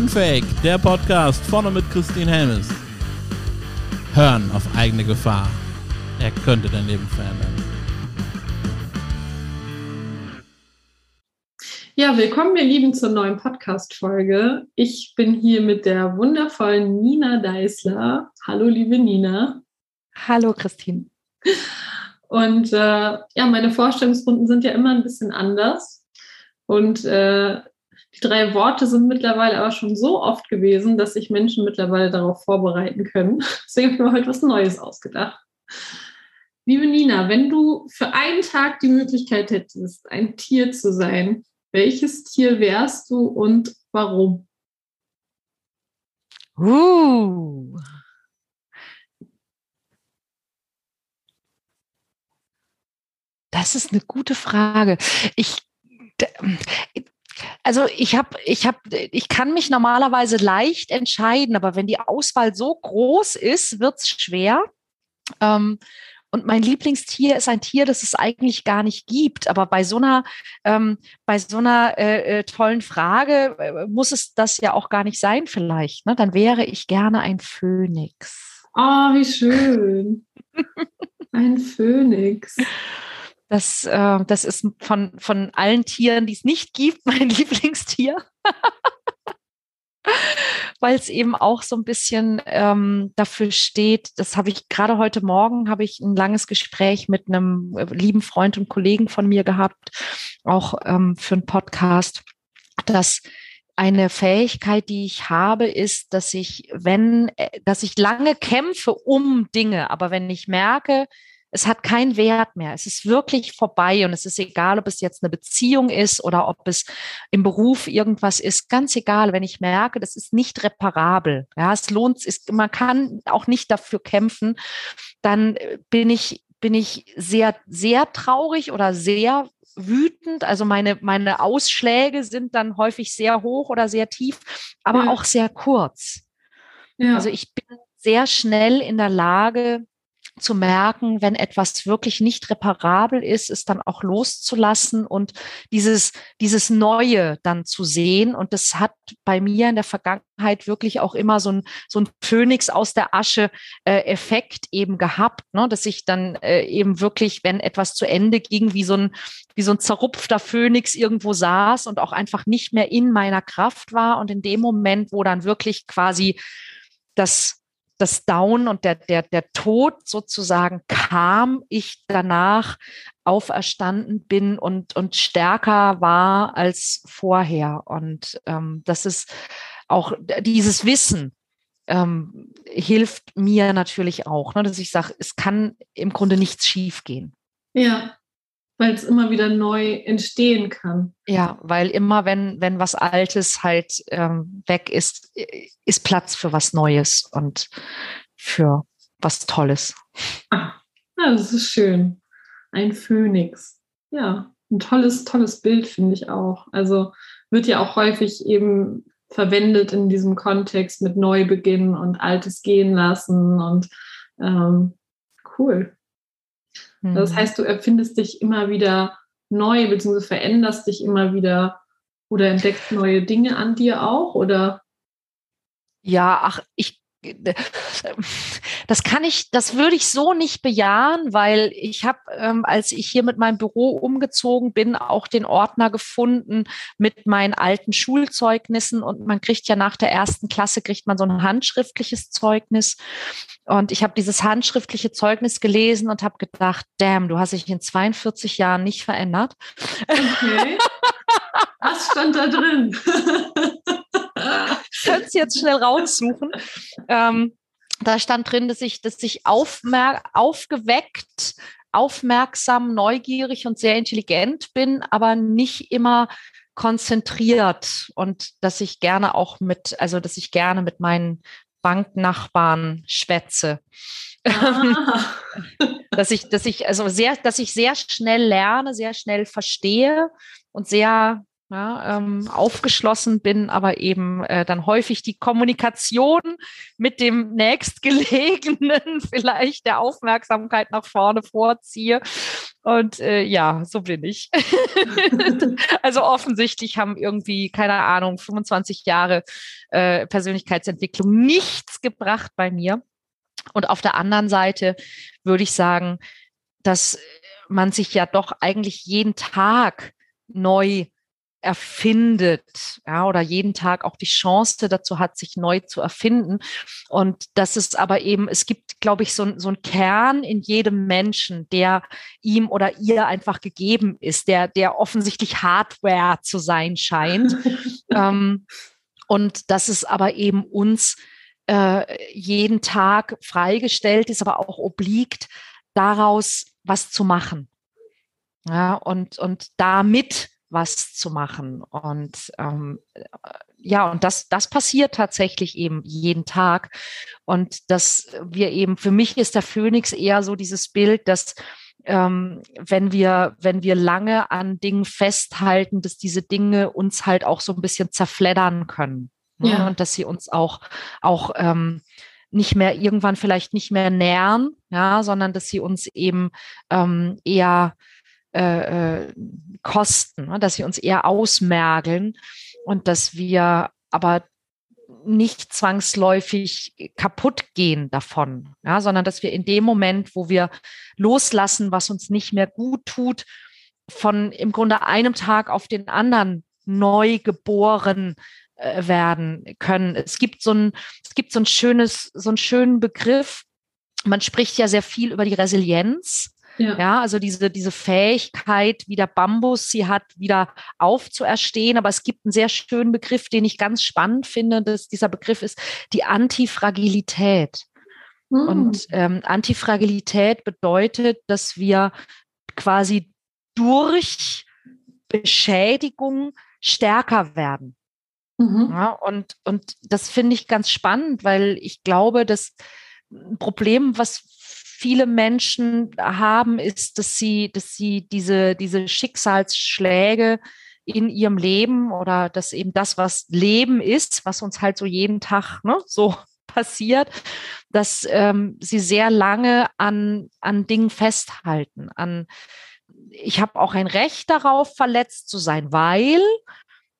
Unfake, der Podcast vorne mit Christine Helmes. Hören auf eigene Gefahr. Er könnte dein Leben verändern. Ja, willkommen, ihr Lieben, zur neuen Podcast-Folge. Ich bin hier mit der wundervollen Nina Deißler. Hallo, liebe Nina. Hallo, Christine. Und äh, ja, meine Vorstellungsrunden sind ja immer ein bisschen anders. Und äh, die drei Worte sind mittlerweile aber schon so oft gewesen, dass sich Menschen mittlerweile darauf vorbereiten können. Deswegen habe ich mir heute was Neues ausgedacht. Liebe Nina, wenn du für einen Tag die Möglichkeit hättest, ein Tier zu sein, welches Tier wärst du und warum? Uh. Das ist eine gute Frage. Ich also ich habe, ich habe, ich kann mich normalerweise leicht entscheiden, aber wenn die Auswahl so groß ist, wird es schwer. Ähm, und mein Lieblingstier ist ein Tier, das es eigentlich gar nicht gibt. Aber bei so einer, ähm, bei so einer äh, äh, tollen Frage äh, muss es das ja auch gar nicht sein, vielleicht. Ne? Dann wäre ich gerne ein Phönix. Oh, wie schön. ein Phönix. Das, äh, das ist von, von allen Tieren, die es nicht gibt, mein Lieblingstier. Weil es eben auch so ein bisschen ähm, dafür steht, das habe ich gerade heute Morgen, habe ich ein langes Gespräch mit einem äh, lieben Freund und Kollegen von mir gehabt, auch ähm, für einen Podcast, dass eine Fähigkeit, die ich habe, ist, dass ich, wenn, äh, dass ich lange kämpfe um Dinge, aber wenn ich merke, es hat keinen Wert mehr. Es ist wirklich vorbei und es ist egal, ob es jetzt eine Beziehung ist oder ob es im Beruf irgendwas ist. Ganz egal, wenn ich merke, das ist nicht reparabel. Ja, es lohnt, ist, man kann auch nicht dafür kämpfen. Dann äh, bin ich, bin ich sehr, sehr traurig oder sehr wütend. Also meine, meine Ausschläge sind dann häufig sehr hoch oder sehr tief, aber ja. auch sehr kurz. Ja. Also ich bin sehr schnell in der Lage, zu merken, wenn etwas wirklich nicht reparabel ist, es dann auch loszulassen und dieses, dieses Neue dann zu sehen. Und das hat bei mir in der Vergangenheit wirklich auch immer so ein, so ein Phönix aus der Asche äh, Effekt eben gehabt, ne? dass ich dann äh, eben wirklich, wenn etwas zu Ende ging, wie so ein, wie so ein zerrupfter Phönix irgendwo saß und auch einfach nicht mehr in meiner Kraft war. Und in dem Moment, wo dann wirklich quasi das das Down und der, der, der Tod sozusagen kam, ich danach auferstanden bin und, und stärker war als vorher. Und ähm, das ist auch dieses Wissen, ähm, hilft mir natürlich auch, ne, dass ich sage, es kann im Grunde nichts schiefgehen. Ja, weil es immer wieder neu entstehen kann. Ja, weil immer, wenn, wenn was Altes halt ähm, weg ist, ist Platz für was Neues und für was Tolles. Ah, ja, das ist schön. Ein Phönix. Ja, ein tolles, tolles Bild finde ich auch. Also wird ja auch häufig eben verwendet in diesem Kontext mit Neubeginn und Altes gehen lassen und ähm, cool. Mhm. Das heißt, du erfindest dich immer wieder neu, beziehungsweise veränderst dich immer wieder oder entdeckst neue Dinge an dir auch, oder? Ja, ach, ich das kann ich, das würde ich so nicht bejahen, weil ich habe, ähm, als ich hier mit meinem Büro umgezogen bin, auch den Ordner gefunden mit meinen alten Schulzeugnissen und man kriegt ja nach der ersten Klasse kriegt man so ein handschriftliches Zeugnis und ich habe dieses handschriftliche Zeugnis gelesen und habe gedacht, damn, du hast dich in 42 Jahren nicht verändert. Okay. Was stand da drin? ich könnte es jetzt schnell raussuchen. Ähm, da stand drin, dass ich, dass ich aufmer aufgeweckt, aufmerksam, neugierig und sehr intelligent bin, aber nicht immer konzentriert und dass ich gerne auch mit, also dass ich gerne mit meinen Banknachbarn schwätze. Ah. dass ich, dass ich, also sehr, dass ich sehr schnell lerne, sehr schnell verstehe und sehr ja, ähm, aufgeschlossen bin, aber eben äh, dann häufig die Kommunikation mit dem nächstgelegenen vielleicht der Aufmerksamkeit nach vorne vorziehe Und äh, ja, so bin ich. also offensichtlich haben irgendwie, keine Ahnung, 25 Jahre äh, Persönlichkeitsentwicklung nichts gebracht bei mir. Und auf der anderen Seite würde ich sagen, dass man sich ja doch eigentlich jeden Tag neu erfindet, ja, oder jeden Tag auch die Chance dazu hat, sich neu zu erfinden. Und das ist aber eben, es gibt, glaube ich, so, so einen Kern in jedem Menschen, der ihm oder ihr einfach gegeben ist, der, der offensichtlich Hardware zu sein scheint. ähm, und dass es aber eben uns äh, jeden Tag freigestellt ist, aber auch obliegt, daraus was zu machen. Ja, und, und damit was zu machen. Und ähm, ja, und das, das passiert tatsächlich eben jeden Tag. Und dass wir eben, für mich ist der Phönix eher so dieses Bild, dass ähm, wenn wir, wenn wir lange an Dingen festhalten, dass diese Dinge uns halt auch so ein bisschen zerfleddern können. Ne? Ja. Und dass sie uns auch, auch ähm, nicht mehr irgendwann vielleicht nicht mehr nähren, ja, sondern dass sie uns eben ähm, eher äh, äh, kosten, ne? dass sie uns eher ausmergeln und dass wir aber nicht zwangsläufig kaputt gehen davon, ja, sondern dass wir in dem Moment, wo wir loslassen, was uns nicht mehr gut tut, von im Grunde einem Tag auf den anderen neu geboren äh, werden können. Es gibt so ein, es gibt so ein schönes, so einen schönen Begriff. Man spricht ja sehr viel über die Resilienz. Ja. ja, also diese, diese Fähigkeit, wie der Bambus sie hat, wieder aufzuerstehen. Aber es gibt einen sehr schönen Begriff, den ich ganz spannend finde. Dass dieser Begriff ist die Antifragilität. Mhm. Und ähm, Antifragilität bedeutet, dass wir quasi durch Beschädigung stärker werden. Mhm. Ja, und, und das finde ich ganz spannend, weil ich glaube, dass ein Problem, was viele Menschen haben, ist, dass sie, dass sie diese, diese Schicksalsschläge in ihrem Leben oder dass eben das, was Leben ist, was uns halt so jeden Tag ne, so passiert, dass ähm, sie sehr lange an, an Dingen festhalten. An, ich habe auch ein Recht darauf, verletzt zu sein, weil,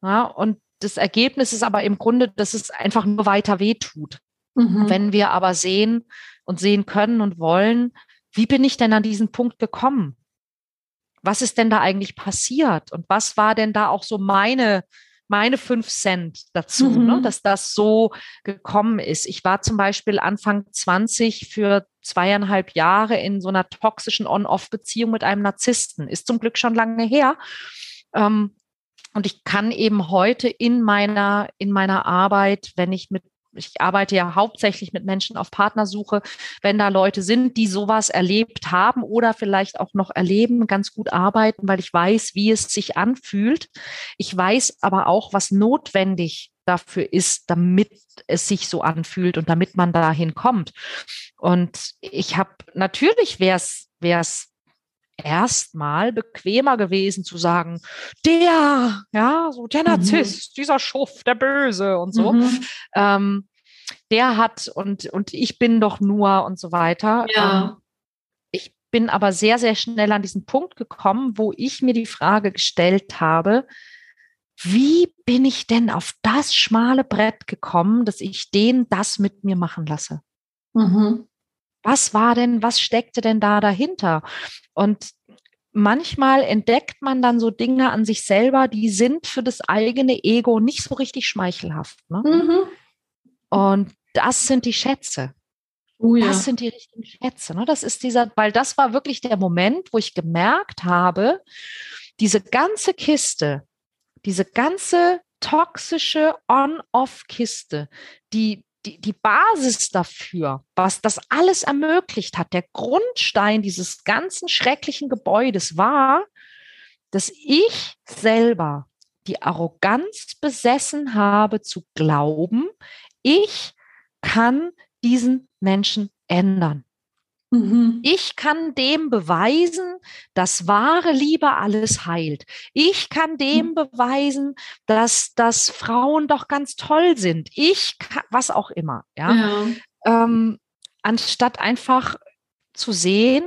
ja, und das Ergebnis ist aber im Grunde, dass es einfach nur weiter wehtut. Mhm. Wenn wir aber sehen, und sehen können und wollen, wie bin ich denn an diesen Punkt gekommen? Was ist denn da eigentlich passiert? Und was war denn da auch so meine, meine fünf Cent dazu, ne, mhm. ne, dass das so gekommen ist? Ich war zum Beispiel Anfang 20 für zweieinhalb Jahre in so einer toxischen On-Off-Beziehung mit einem Narzissten. Ist zum Glück schon lange her. Ähm, und ich kann eben heute in meiner, in meiner Arbeit, wenn ich mit ich arbeite ja hauptsächlich mit Menschen auf Partnersuche, wenn da Leute sind, die sowas erlebt haben oder vielleicht auch noch erleben, ganz gut arbeiten, weil ich weiß, wie es sich anfühlt. Ich weiß aber auch, was notwendig dafür ist, damit es sich so anfühlt und damit man dahin kommt. Und ich habe natürlich wäre es erstmal bequemer gewesen zu sagen, der, ja, so der mhm. Narzisst, mhm. dieser Schuft, der Böse und so. Mhm. Ähm, der hat und, und ich bin doch nur und so weiter. Ja. Ähm, ich bin aber sehr, sehr schnell an diesen Punkt gekommen, wo ich mir die Frage gestellt habe, wie bin ich denn auf das schmale Brett gekommen, dass ich den das mit mir machen lasse? Mhm. Was war denn, was steckte denn da dahinter? Und manchmal entdeckt man dann so Dinge an sich selber, die sind für das eigene Ego nicht so richtig schmeichelhaft. Ne? Mhm. Und das sind die Schätze. Oh ja. Das sind die richtigen Schätze. Ne? Das ist dieser, weil das war wirklich der Moment, wo ich gemerkt habe, diese ganze Kiste, diese ganze toxische On-Off-Kiste, die, die, die Basis dafür, was das alles ermöglicht hat, der Grundstein dieses ganzen schrecklichen Gebäudes war, dass ich selber die Arroganz besessen habe zu glauben, ich kann diesen Menschen ändern. Mhm. Ich kann dem beweisen, dass wahre Liebe alles heilt. Ich kann dem mhm. beweisen, dass, dass Frauen doch ganz toll sind. Ich kann, was auch immer. Ja? ja. Ähm, anstatt einfach zu sehen,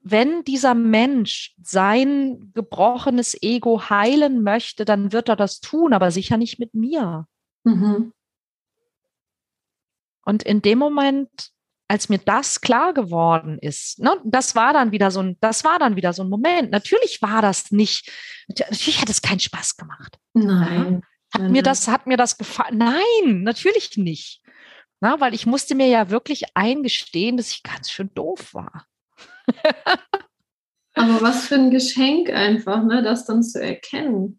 wenn dieser Mensch sein gebrochenes Ego heilen möchte, dann wird er das tun, aber sicher nicht mit mir. Mhm. Und in dem Moment, als mir das klar geworden ist, ne, das war dann wieder so ein, das war dann wieder so ein Moment. Natürlich war das nicht, natürlich hat es keinen Spaß gemacht. Nein. Hat nein, mir das, hat mir das gefallen? Nein, natürlich nicht. Na, weil ich musste mir ja wirklich eingestehen, dass ich ganz schön doof war. Aber was für ein Geschenk einfach, ne, das dann zu erkennen.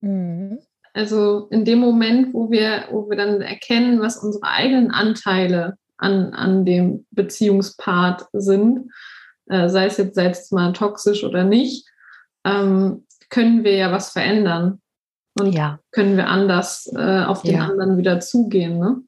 Mhm. Also in dem Moment, wo wir, wo wir dann erkennen, was unsere eigenen Anteile an, an dem Beziehungspart sind, äh, sei es jetzt selbst mal toxisch oder nicht, ähm, können wir ja was verändern. Und Ja. können wir anders äh, auf den Ja. anderen wieder zugehen. Ne?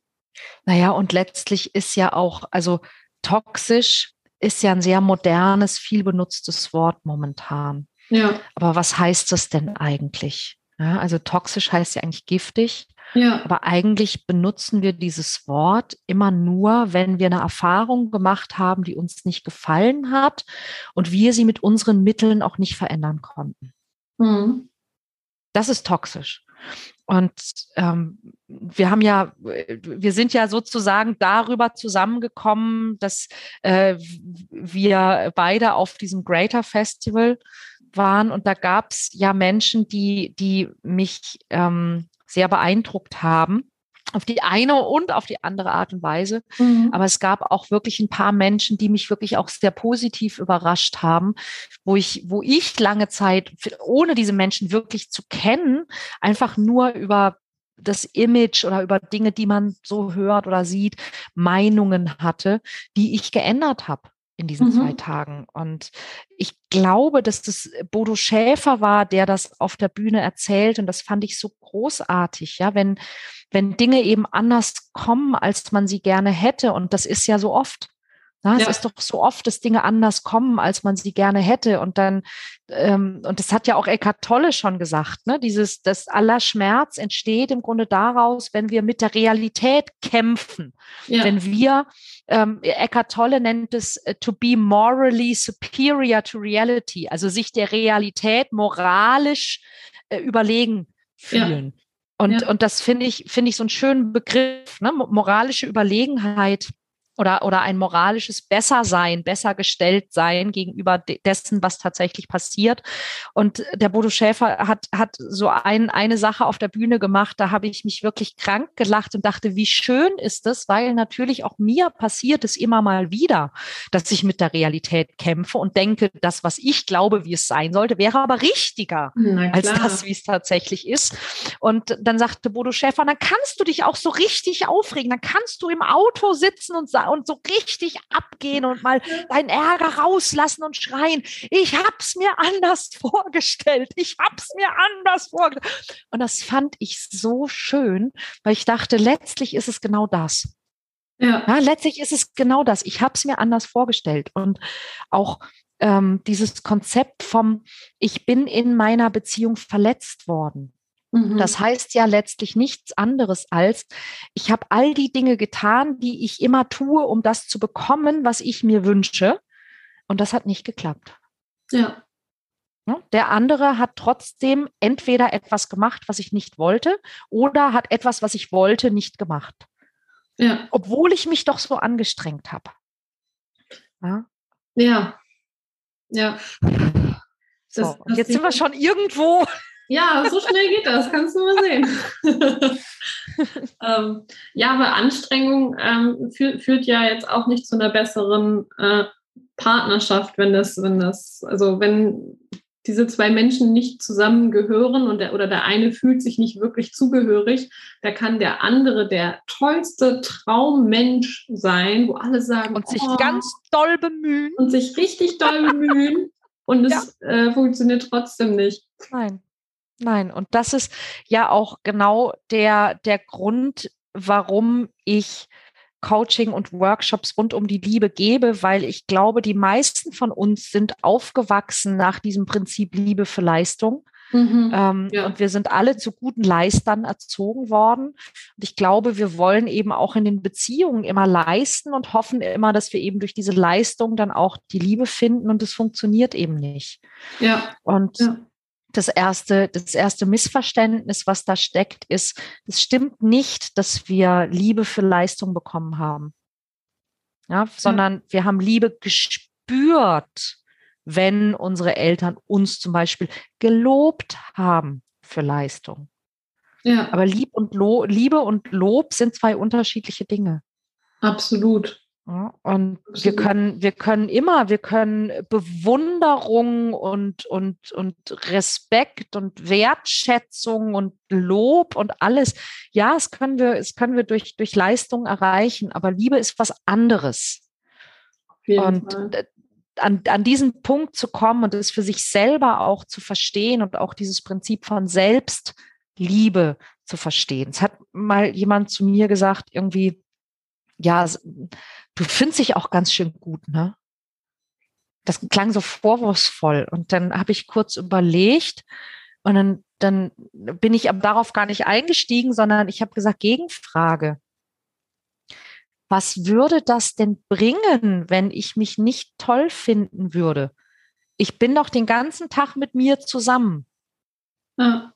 Naja, und letztlich ist ja auch, also toxisch ist ja ein sehr modernes, viel benutztes Wort momentan. Ja, Aber was heißt das denn eigentlich? Ja, also toxisch heißt ja eigentlich giftig, ja, aber eigentlich benutzen wir dieses Wort immer nur, wenn wir eine Erfahrung gemacht haben, die uns nicht gefallen hat und wir sie mit unseren Mitteln auch nicht verändern konnten. mhm. Das ist toxisch. Und ähm, wir haben ja, wir sind ja sozusagen darüber zusammengekommen, dass äh, wir beide auf diesem Greater Festival waren und da gab es ja Menschen, die, die mich ähm, sehr beeindruckt haben. Auf die eine und auf die andere Art und Weise. Mhm. Aber es gab auch wirklich ein paar Menschen, die mich wirklich auch sehr positiv überrascht haben, wo ich, wo ich lange Zeit, ohne diese Menschen wirklich zu kennen, einfach nur über das Image oder über Dinge, die man so hört oder sieht, Meinungen hatte, die ich geändert habe in diesen Mhm. zwei Tagen. Und ich glaube, dass das Bodo Schäfer war, der das auf der Bühne erzählt. Und das fand ich so großartig, ja, wenn, wenn Dinge eben anders kommen, als man sie gerne hätte. Und das ist ja so oft. Na, es Ja. ist doch so oft, dass Dinge anders kommen, als man sie gerne hätte. Und dann, ähm, und das hat ja auch Eckhart Tolle schon gesagt, ne? Dieses, das aller Schmerz entsteht im Grunde daraus, wenn wir mit der Realität kämpfen. ja. Wenn wir, ähm, Eckhart Tolle nennt es äh, to be morally superior to reality, also sich der Realität moralisch äh, überlegen fühlen. Und, Ja. und das finde ich, finde ich so einen schönen Begriff, ne? Mo- moralische Überlegenheit oder, oder ein moralisches Bessersein, besser gestellt sein gegenüber de dessen, was tatsächlich passiert. Und der Bodo Schäfer hat, hat so ein, eine Sache auf der Bühne gemacht, da habe ich mich wirklich krank gelacht und dachte, wie schön ist das, weil natürlich auch mir passiert es immer mal wieder, dass ich mit der Realität kämpfe und denke, das, was ich glaube, wie es sein sollte, wäre aber richtiger als das, wie es tatsächlich ist. Und dann sagte Bodo Schäfer, dann kannst du dich auch so richtig aufregen, dann kannst du im Auto sitzen und, sa- und so richtig abgehen und mal deinen Ärger rauslassen und schreien, ich hab's mir anders vorgestellt, ich hab's mir anders vorgestellt. Und das fand ich so schön, weil ich dachte, letztlich ist es genau das. Ja, Ja, letztlich ist es genau das. Ich habe es mir anders vorgestellt. Und auch ähm, dieses Konzept vom, ich bin in meiner Beziehung verletzt worden. Mhm. Das heißt ja letztlich nichts anderes als, ich habe all die Dinge getan, die ich immer tue, um das zu bekommen, was ich mir wünsche. Und das hat nicht geklappt. ja, Ne? Der andere hat trotzdem entweder etwas gemacht, was ich nicht wollte, oder hat etwas, was ich wollte, nicht gemacht. ja, Obwohl ich mich doch so angestrengt habe. Ja? ja, ja. Das- das jetzt sind wir schon irgendwo. Ja, so schnell geht das, kannst du mal sehen. ähm, ja, aber Anstrengung ähm, führt, führt ja jetzt auch nicht zu einer besseren äh, Partnerschaft, wenn das, wenn das, also wenn diese zwei Menschen nicht zusammengehören und der, oder der eine fühlt sich nicht wirklich zugehörig, da kann der andere der tollste Traummensch sein, wo alle sagen, Und sich "Oh, ganz doll bemühen. und sich richtig doll bemühen und es äh, funktioniert trotzdem nicht. Nein, nein. Und das ist ja auch genau der, der Grund, warum ich Coaching und Workshops rund um die Liebe gebe, weil ich glaube, die meisten von uns sind aufgewachsen nach diesem Prinzip Liebe für Leistung. Mhm, ähm, ja. Und wir sind alle zu guten Leistern erzogen worden. Und ich glaube, wir wollen eben auch in den Beziehungen immer leisten und hoffen immer, dass wir eben durch diese Leistung dann auch die Liebe finden und es funktioniert eben nicht. Ja. Und ja. Das erste, das erste Missverständnis, was da steckt, ist, es stimmt nicht, dass wir Liebe für Leistung bekommen haben. Ja, sondern ja. wir haben Liebe gespürt wenn unsere Eltern uns zum Beispiel gelobt haben für Leistung. Ja. Aber Lieb und Lo Liebe und Lob sind zwei unterschiedliche Dinge. Absolut. Ja, und wir können, wir können immer, wir können Bewunderung und, und, und Respekt und Wertschätzung und Lob und alles. Ja, es können wir, es können wir durch, durch Leistung erreichen, aber Liebe ist was anderes. Und Fall an, an diesen Punkt zu kommen und es für sich selber auch zu verstehen und auch dieses Prinzip von Selbstliebe zu verstehen. Es hat mal jemand zu mir gesagt, irgendwie, ja, du findest dich auch ganz schön gut, ne? Das klang so vorwurfsvoll. Und dann habe ich kurz überlegt und dann, dann bin ich aber darauf gar nicht eingestiegen, sondern ich habe gesagt, Gegenfrage was würde das denn bringen, wenn ich mich nicht toll finden würde? Ich bin doch den ganzen Tag mit mir zusammen. Ja.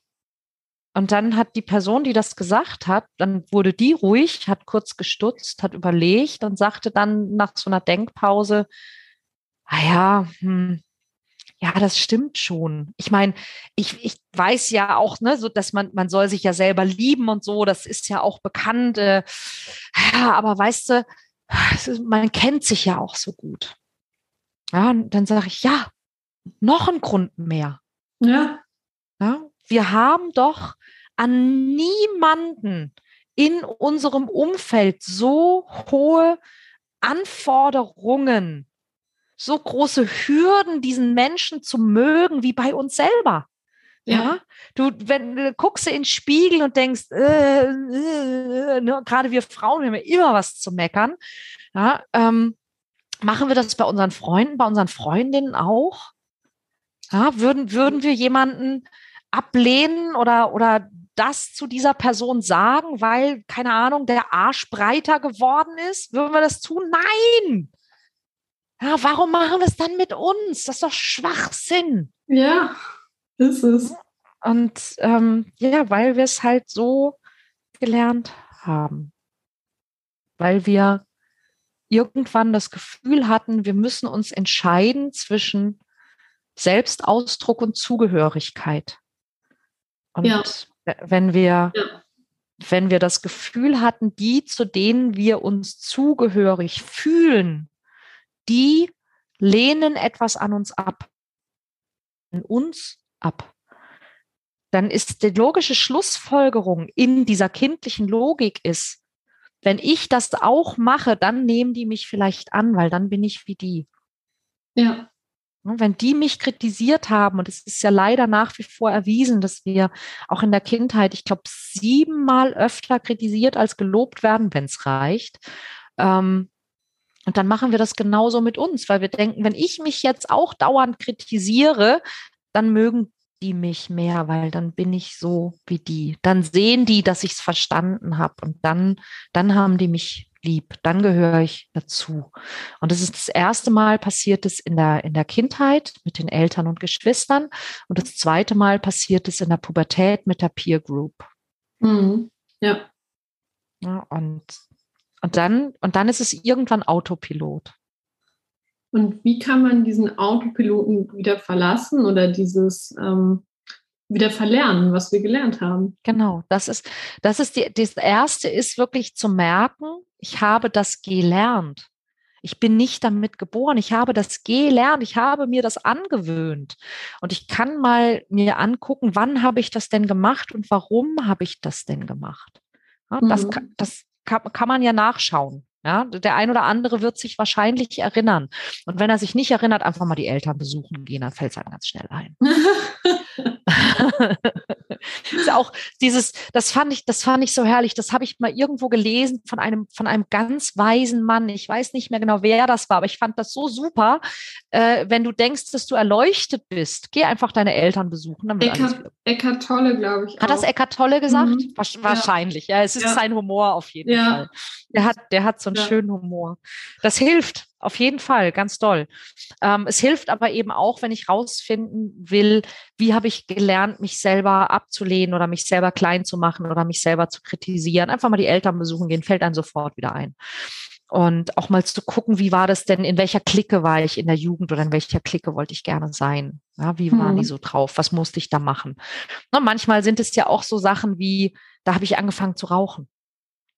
Und dann hat die Person, die das gesagt hat, dann wurde die ruhig, hat kurz gestutzt, hat überlegt und sagte dann nach so einer Denkpause, ah ja, hm, ja, das stimmt schon. Ich meine, ich, ich weiß ja auch, ne, so dass man, man soll sich ja selber lieben und so, das ist ja auch bekannt. Äh, ja, aber weißt du, man kennt sich ja auch so gut. Ja, und dann sage ich, ja, noch ein Grund mehr. Ja. ja. Wir haben doch an niemanden in unserem Umfeld so hohe Anforderungen so große Hürden, diesen Menschen zu mögen, wie bei uns selber. Ja. ja. Du, wenn du guckst in den Spiegel und denkst, äh, äh, ne, gerade wir Frauen haben ja immer was zu meckern. Ja, ähm, machen wir das bei unseren Freunden, bei unseren Freundinnen auch? Ja, würden, würden wir jemanden ablehnen oder, oder das zu dieser Person sagen, weil, keine Ahnung, der Arsch breiter geworden ist? Würden wir das tun? Nein! Ja, warum machen wir es dann mit uns? Das ist doch Schwachsinn. Ja, ist es. Und ähm, ja, weil wir es halt so gelernt haben. Weil wir irgendwann das Gefühl hatten, wir müssen uns entscheiden zwischen Selbstausdruck und Zugehörigkeit. Und ja. wenn wir, ja. wenn wir das Gefühl hatten, die, zu denen wir uns zugehörig fühlen, die lehnen etwas an uns ab, an uns ab. Dann ist die logische Schlussfolgerung in dieser kindlichen Logik ist, wenn ich das auch mache, dann nehmen die mich vielleicht an, weil dann bin ich wie die. Ja. Wenn die mich kritisiert haben, und es ist ja leider nach wie vor erwiesen, dass wir auch in der Kindheit, ich glaube, siebenmal öfter kritisiert als gelobt werden, wenn es reicht, ähm, und dann machen wir das genauso mit uns, weil wir denken, wenn ich mich jetzt auch dauernd kritisiere, dann mögen die mich mehr, weil dann bin ich so wie die. Dann sehen die, dass ich es verstanden habe und dann, dann haben die mich lieb. Dann gehöre ich dazu. Und das ist das erste Mal passiert es in der, in der Kindheit mit den Eltern und Geschwistern. Und das zweite Mal passiert es in der Pubertät mit der Peer Group. Mhm. Ja. ja. Und und dann, und dann ist es irgendwann Autopilot. Und wie kann man diesen Autopiloten wieder verlassen oder dieses ähm, wieder verlernen, was wir gelernt haben? Genau, das ist, das ist die, das erste ist wirklich zu merken, ich habe das gelernt. Ich bin nicht damit geboren. Ich habe das gelernt. Ich habe mir das angewöhnt. Und ich kann mal mir angucken, wann habe ich das denn gemacht und warum habe ich das denn gemacht? Ja, das, mhm. das, kann, kann man ja nachschauen. Ja, der ein oder andere wird sich wahrscheinlich erinnern. Und wenn er sich nicht erinnert, einfach mal die Eltern besuchen gehen, dann fällt es einem ganz schnell ein. ist auch dieses, das fand ich, das fand ich so herrlich. Das habe ich mal irgendwo gelesen von einem, von einem ganz weisen Mann. Ich weiß nicht mehr genau, wer das war, aber ich fand das so super. Äh, wenn du denkst, dass du erleuchtet bist, geh einfach deine Eltern besuchen. Dann Eckart, Eckart Tolle, glaube ich. Hat auch. das Eckart Tolle gesagt? Mhm. Wahrscheinlich, ja. Es ist ja. sein Humor auf jeden ja. Fall. Der hat, der hat so einen ja. schönen Humor. Das hilft auf jeden Fall, ganz toll. Ähm, es hilft aber eben auch, wenn ich rausfinden will, wie habe ich gelernt, mich selber abzulehnen oder mich selber klein zu machen oder mich selber zu kritisieren. Einfach mal die Eltern besuchen gehen, fällt einem sofort wieder ein. Und auch mal zu gucken, wie war das denn, in welcher Clique war ich in der Jugend oder in welcher Clique wollte ich gerne sein? Ja, wie waren hm. die so drauf? Was musste ich da machen? Na, manchmal sind es ja auch so Sachen wie, da habe ich angefangen zu rauchen,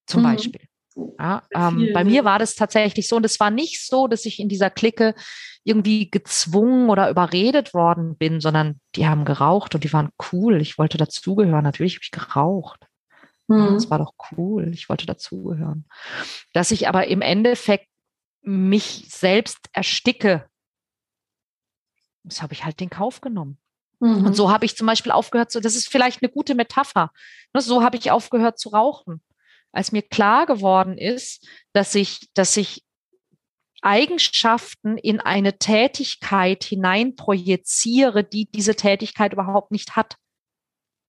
zum hm. Beispiel. Ja, ähm, bei mir war das tatsächlich so und es war nicht so, dass ich in dieser Clique irgendwie gezwungen oder überredet worden bin, sondern die haben geraucht und die waren cool. Ich wollte dazugehören. Natürlich habe ich geraucht. Mhm. Das war doch cool. Ich wollte dazugehören. Dass ich aber im Endeffekt mich selbst ersticke, das habe ich halt den Kauf genommen. Mhm. Und so habe ich zum Beispiel aufgehört, so, das ist vielleicht eine gute Metapher. Ne, so habe ich aufgehört zu rauchen als mir klar geworden ist, dass ich, dass ich Eigenschaften in eine Tätigkeit hineinprojiziere, die diese Tätigkeit überhaupt nicht hat.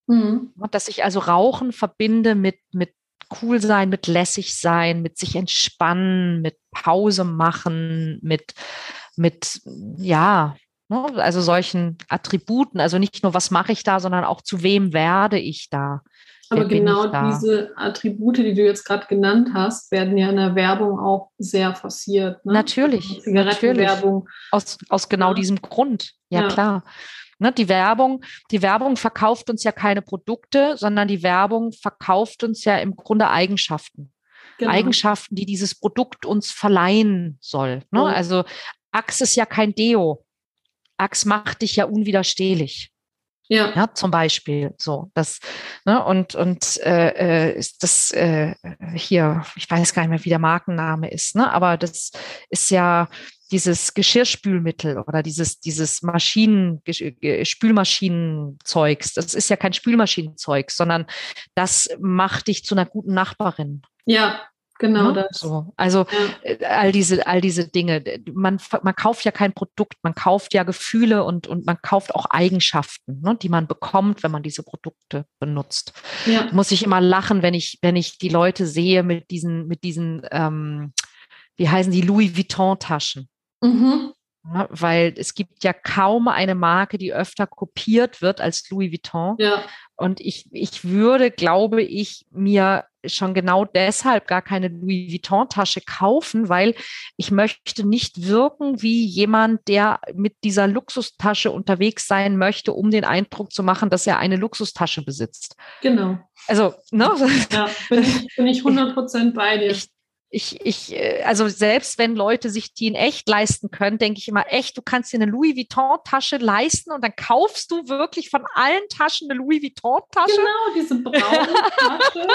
Mhm. Dass ich also Rauchen verbinde mit, mit cool sein, mit lässig sein, mit sich entspannen, mit Pause machen, mit, mit, ja, ne, also solchen Attributen. Also nicht nur, was mache ich da, sondern auch zu wem werde ich da. Aber genau diese Attribute, die du jetzt gerade genannt hast, werden ja in der Werbung auch sehr forciert. Ne? Natürlich. Zigarettenwerbung. Aus, aus genau ja. diesem Grund. Ja, ja. klar. Ne, die Werbung, die Werbung verkauft uns ja keine Produkte, sondern die Werbung verkauft uns ja im Grunde Eigenschaften. Genau. Eigenschaften, die dieses Produkt uns verleihen soll. Ne? Oh. Also Axe ist ja kein Deo. Axe macht dich ja unwiderstehlich. Ja. ja, zum Beispiel so das ne, und und äh, äh, ist das äh, hier ich weiß gar nicht mehr wie der Markenname ist ne aber das ist ja dieses Geschirrspülmittel oder dieses dieses Maschinen Spülmaschinenzeugs. Das ist ja kein Spülmaschinenzeug sondern das macht dich zu einer guten Nachbarin. Ja Genau ne? das. So. Also ja. Äh, all diese, all diese Dinge. Man, man kauft ja kein Produkt, man kauft ja Gefühle und, und man kauft auch Eigenschaften, ne, die man bekommt, wenn man diese Produkte benutzt. Ja. Muss ich immer lachen, wenn ich, wenn ich die Leute sehe mit diesen, mit diesen, ähm, wie heißen die, Louis Vuitton-Taschen. Mhm. Ja, weil es gibt ja kaum eine Marke, die öfter kopiert wird als Louis Vuitton. Ja. Und ich, ich würde, glaube ich, mir schon genau deshalb gar keine Louis Vuitton-Tasche kaufen, weil ich möchte nicht wirken wie jemand, der mit dieser Luxustasche unterwegs sein möchte, um den Eindruck zu machen, dass er eine Luxustasche besitzt. Genau. Also, ne? Ja, bin ich, bin ich 100 Prozent bei dir. Ich, ich, ich, äh, also selbst wenn Leute sich die in echt leisten können, denke ich immer, echt, du kannst dir eine Louis Vuitton-Tasche leisten und dann kaufst du wirklich von allen Taschen eine Louis Vuitton-Tasche. Genau, diese braune Tasche.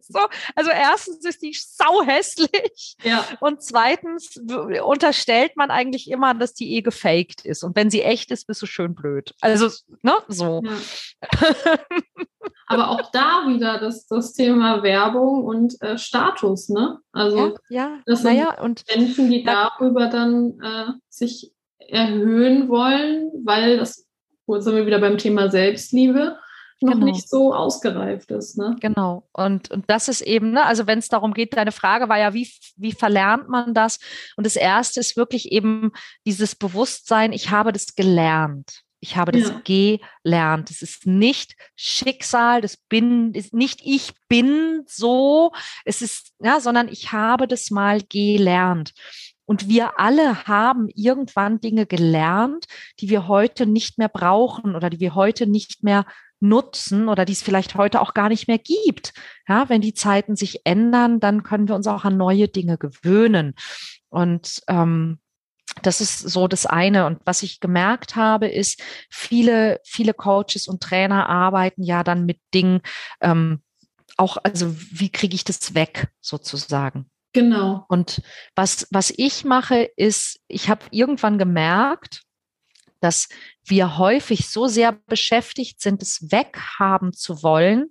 so, also erstens ist die sau hässlich ja. und zweitens unterstellt man eigentlich immer, dass die eh gefaked ist und wenn sie echt ist, bist du schön blöd. Also, ne, so. Ja. Aber auch da wieder das, das Thema Werbung und äh, Status, ne? Also ja, ja. das sind naja, und Menschen, die darüber dann äh, sich erhöhen wollen, weil das, wo sind wir wieder beim Thema Selbstliebe, noch genau. nicht so ausgereift ist. Ne? Genau. Und, und das ist eben, ne, also wenn es darum geht, deine Frage war ja, wie, wie verlernt man das? Und das Erste ist wirklich eben dieses Bewusstsein, ich habe das gelernt. Ich habe das ja. gelernt. Es ist nicht Schicksal, das bin, ist nicht ich bin so, es ist, ja, sondern ich habe das mal gelernt. Und wir alle haben irgendwann Dinge gelernt, die wir heute nicht mehr brauchen oder die wir heute nicht mehr nutzen oder die es vielleicht heute auch gar nicht mehr gibt. Ja, wenn die Zeiten sich ändern, dann können wir uns auch an neue Dinge gewöhnen. Und ähm, das ist so das eine. Und was ich gemerkt habe, ist, viele, viele Coaches und Trainer arbeiten ja dann mit Dingen, ähm, auch, also wie kriege ich das weg sozusagen? Genau. Und was, was ich mache, ist, ich habe irgendwann gemerkt, dass wir häufig so sehr beschäftigt sind, es weghaben zu wollen,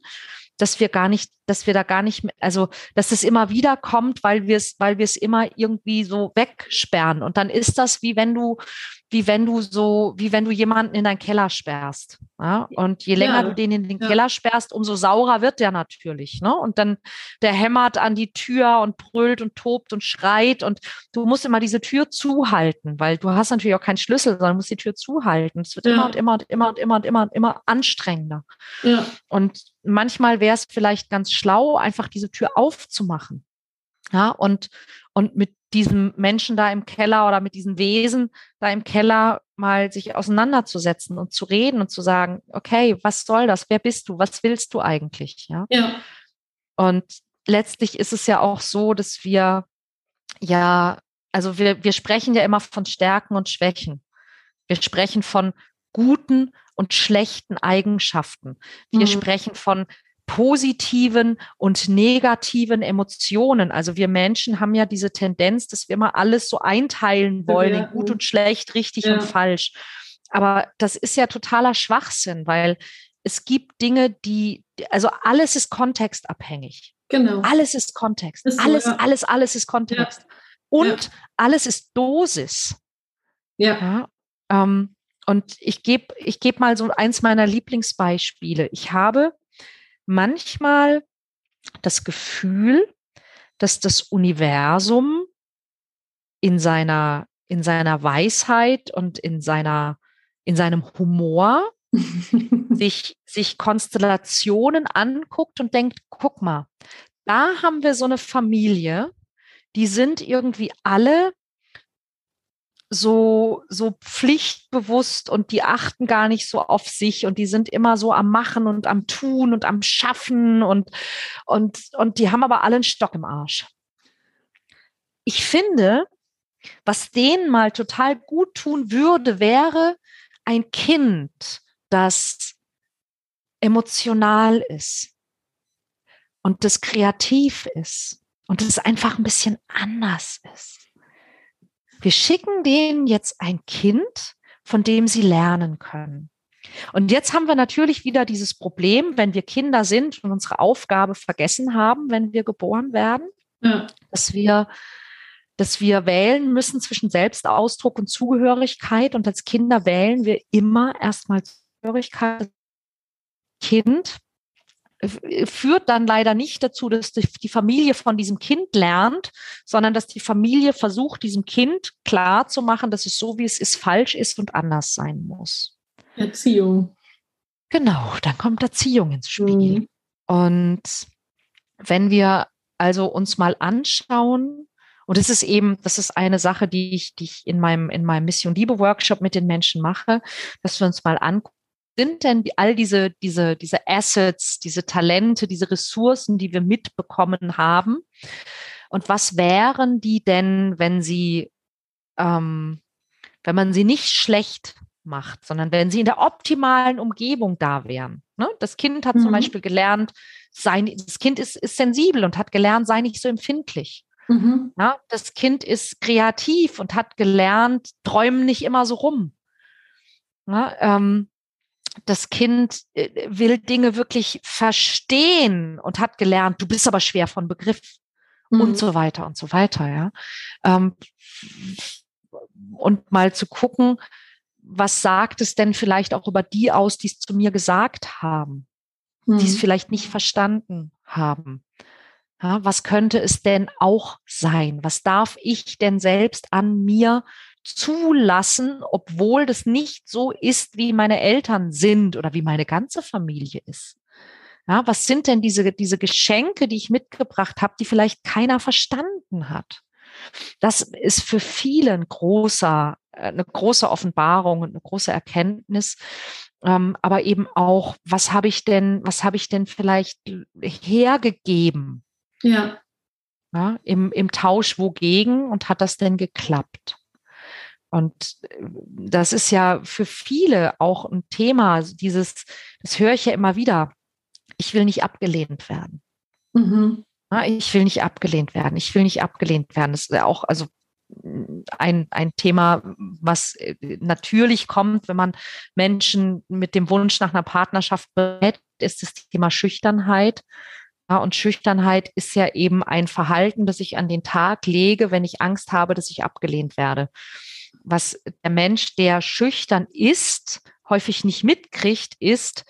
dass wir gar nicht, dass wir da gar nicht, also dass es immer wieder kommt, weil wir es, weil wir es immer irgendwie so wegsperren. Und dann ist das wie wenn du, wie wenn du so, wie wenn du jemanden in deinen Keller sperrst. Ja? Und je länger ja, du den in den ja. Keller sperrst, umso saurer wird der natürlich. Ne? Und dann der hämmert an die Tür und brüllt und tobt und schreit. Und du musst immer diese Tür zuhalten, weil du hast natürlich auch keinen Schlüssel, sondern musst die Tür zuhalten. Es wird immer und immer und immer und immer und immer und immer anstrengender. Und manchmal wäre es vielleicht ganz schlau, einfach diese Tür aufzumachen. Ja, und, und mit diesem Menschen da im Keller oder mit diesen Wesen da im Keller mal sich auseinanderzusetzen und zu reden und zu sagen, okay, was soll das? Wer bist du? Was willst du eigentlich? Ja. ja. Und letztlich ist es ja auch so, dass wir ja, also wir, wir sprechen ja immer von Stärken und Schwächen. Wir sprechen von guten und schlechten Eigenschaften. Wir mhm. sprechen von positiven und negativen Emotionen. Also wir Menschen haben ja diese Tendenz, dass wir immer alles so einteilen wollen ja. in gut und schlecht, richtig ja. und falsch. Aber das ist ja totaler Schwachsinn, weil es gibt Dinge, die, also alles ist kontextabhängig. Genau. Alles ist Kontext. Ist so, alles, ja. alles, alles ist Kontext. Und alles ist Dosis. Ja. Ähm, und ich gebe ich geb mal so eins meiner Lieblingsbeispiele. Ich habe manchmal das Gefühl, dass das Universum in seiner, in seiner Weisheit und in seiner, in seinem Humor sich, sich Konstellationen anguckt und denkt, guck mal, da haben wir so eine Familie, die sind irgendwie alle so, so pflichtbewusst und die achten gar nicht so auf sich und die sind immer so am Machen und am Tun und am Schaffen und, und, und die haben aber alle einen Stock im Arsch. Ich finde, was denen mal total gut tun würde, wäre ein Kind, das emotional ist und das kreativ ist und das einfach ein bisschen anders ist wir schicken denen jetzt ein Kind, von dem sie lernen können. Und jetzt haben wir natürlich wieder dieses Problem, wenn wir Kinder sind und unsere Aufgabe vergessen haben, wenn wir geboren werden, ja. dass wir dass wir wählen müssen zwischen Selbstausdruck und Zugehörigkeit. Und als Kinder wählen wir immer erstmal Zugehörigkeit. Kind führt dann leider nicht dazu, dass die Familie von diesem Kind lernt, sondern dass die Familie versucht, diesem Kind klar zu machen, dass es so, wie es ist, falsch ist und anders sein muss. Erziehung. Genau, dann kommt Erziehung ins Spiel. Mhm. Und wenn wir also uns mal anschauen, und das ist eben, das ist eine Sache, die ich, die ich in meinem, in meinem Mission Liebe Workshop mit den Menschen mache, dass wir uns mal angucken, sind denn all diese, diese, diese Assets, diese Talente, diese Ressourcen, die wir mitbekommen haben? Und was wären die denn, wenn sie, ähm, wenn man sie nicht schlecht macht, sondern wenn sie in der optimalen Umgebung da wären? Ne? Das Kind hat mhm. zum Beispiel gelernt, sein, das Kind ist, ist sensibel und hat gelernt, sei nicht so empfindlich. Mhm. Ja, das Kind ist kreativ und hat gelernt, träumen nicht immer so rum. Ja, ähm, das Kind äh, will Dinge wirklich verstehen und hat gelernt, du bist aber schwer von Begriff mhm. und so weiter und so weiter, ja. Ähm, und mal zu gucken, was sagt es denn vielleicht auch über die aus, die es zu mir gesagt haben, mhm. die es vielleicht nicht verstanden haben. Ja, was könnte es denn auch sein? Was darf ich denn selbst an mir zulassen, obwohl das nicht so ist, wie meine Eltern sind oder wie meine ganze Familie ist. Ja, was sind denn diese, diese Geschenke, die ich mitgebracht habe, die vielleicht keiner verstanden hat? Das ist für viele ein großer, äh, eine große Offenbarung und eine große Erkenntnis. Ähm, aber eben auch, was habe ich denn, was habe ich denn vielleicht hergegeben? Ja. ja im, Im Tausch wogegen und hat das denn geklappt? Und äh, das ist ja für viele auch ein Thema, dieses, das höre ich ja immer wieder. Ich will nicht abgelehnt werden. Mhm. Ich will nicht abgelehnt werden. Ich will nicht abgelehnt werden. Das ist ja auch, also ein, ein Thema, was äh, natürlich kommt, wenn man Menschen mit dem Wunsch nach einer Partnerschaft berät, ist das Thema Schüchternheit. Ja, und Schüchternheit ist ja eben ein Verhalten, das ich an den Tag lege, wenn ich Angst habe, dass ich abgelehnt werde. Was der Mensch, der schüchtern ist, häufig nicht mitkriegt, ist,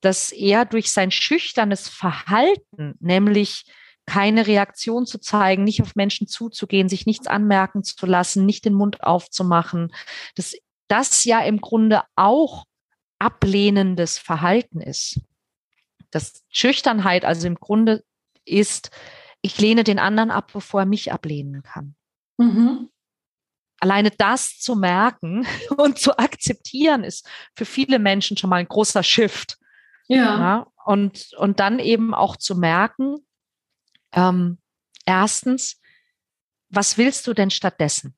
dass er durch sein schüchternes Verhalten, nämlich keine Reaktion zu zeigen, nicht auf Menschen zuzugehen, sich nichts anmerken zu lassen, nicht den Mund aufzumachen, dass das ja im Grunde auch ablehnendes Verhalten ist. Das Schüchternheit also im Grunde ist, ich lehne den anderen ab, bevor er mich ablehnen kann. Mhm. Alleine das zu merken und zu akzeptieren, ist für viele Menschen schon mal ein großer Shift. Ja. ja und, und dann eben auch zu merken, ähm, erstens, was willst du denn stattdessen?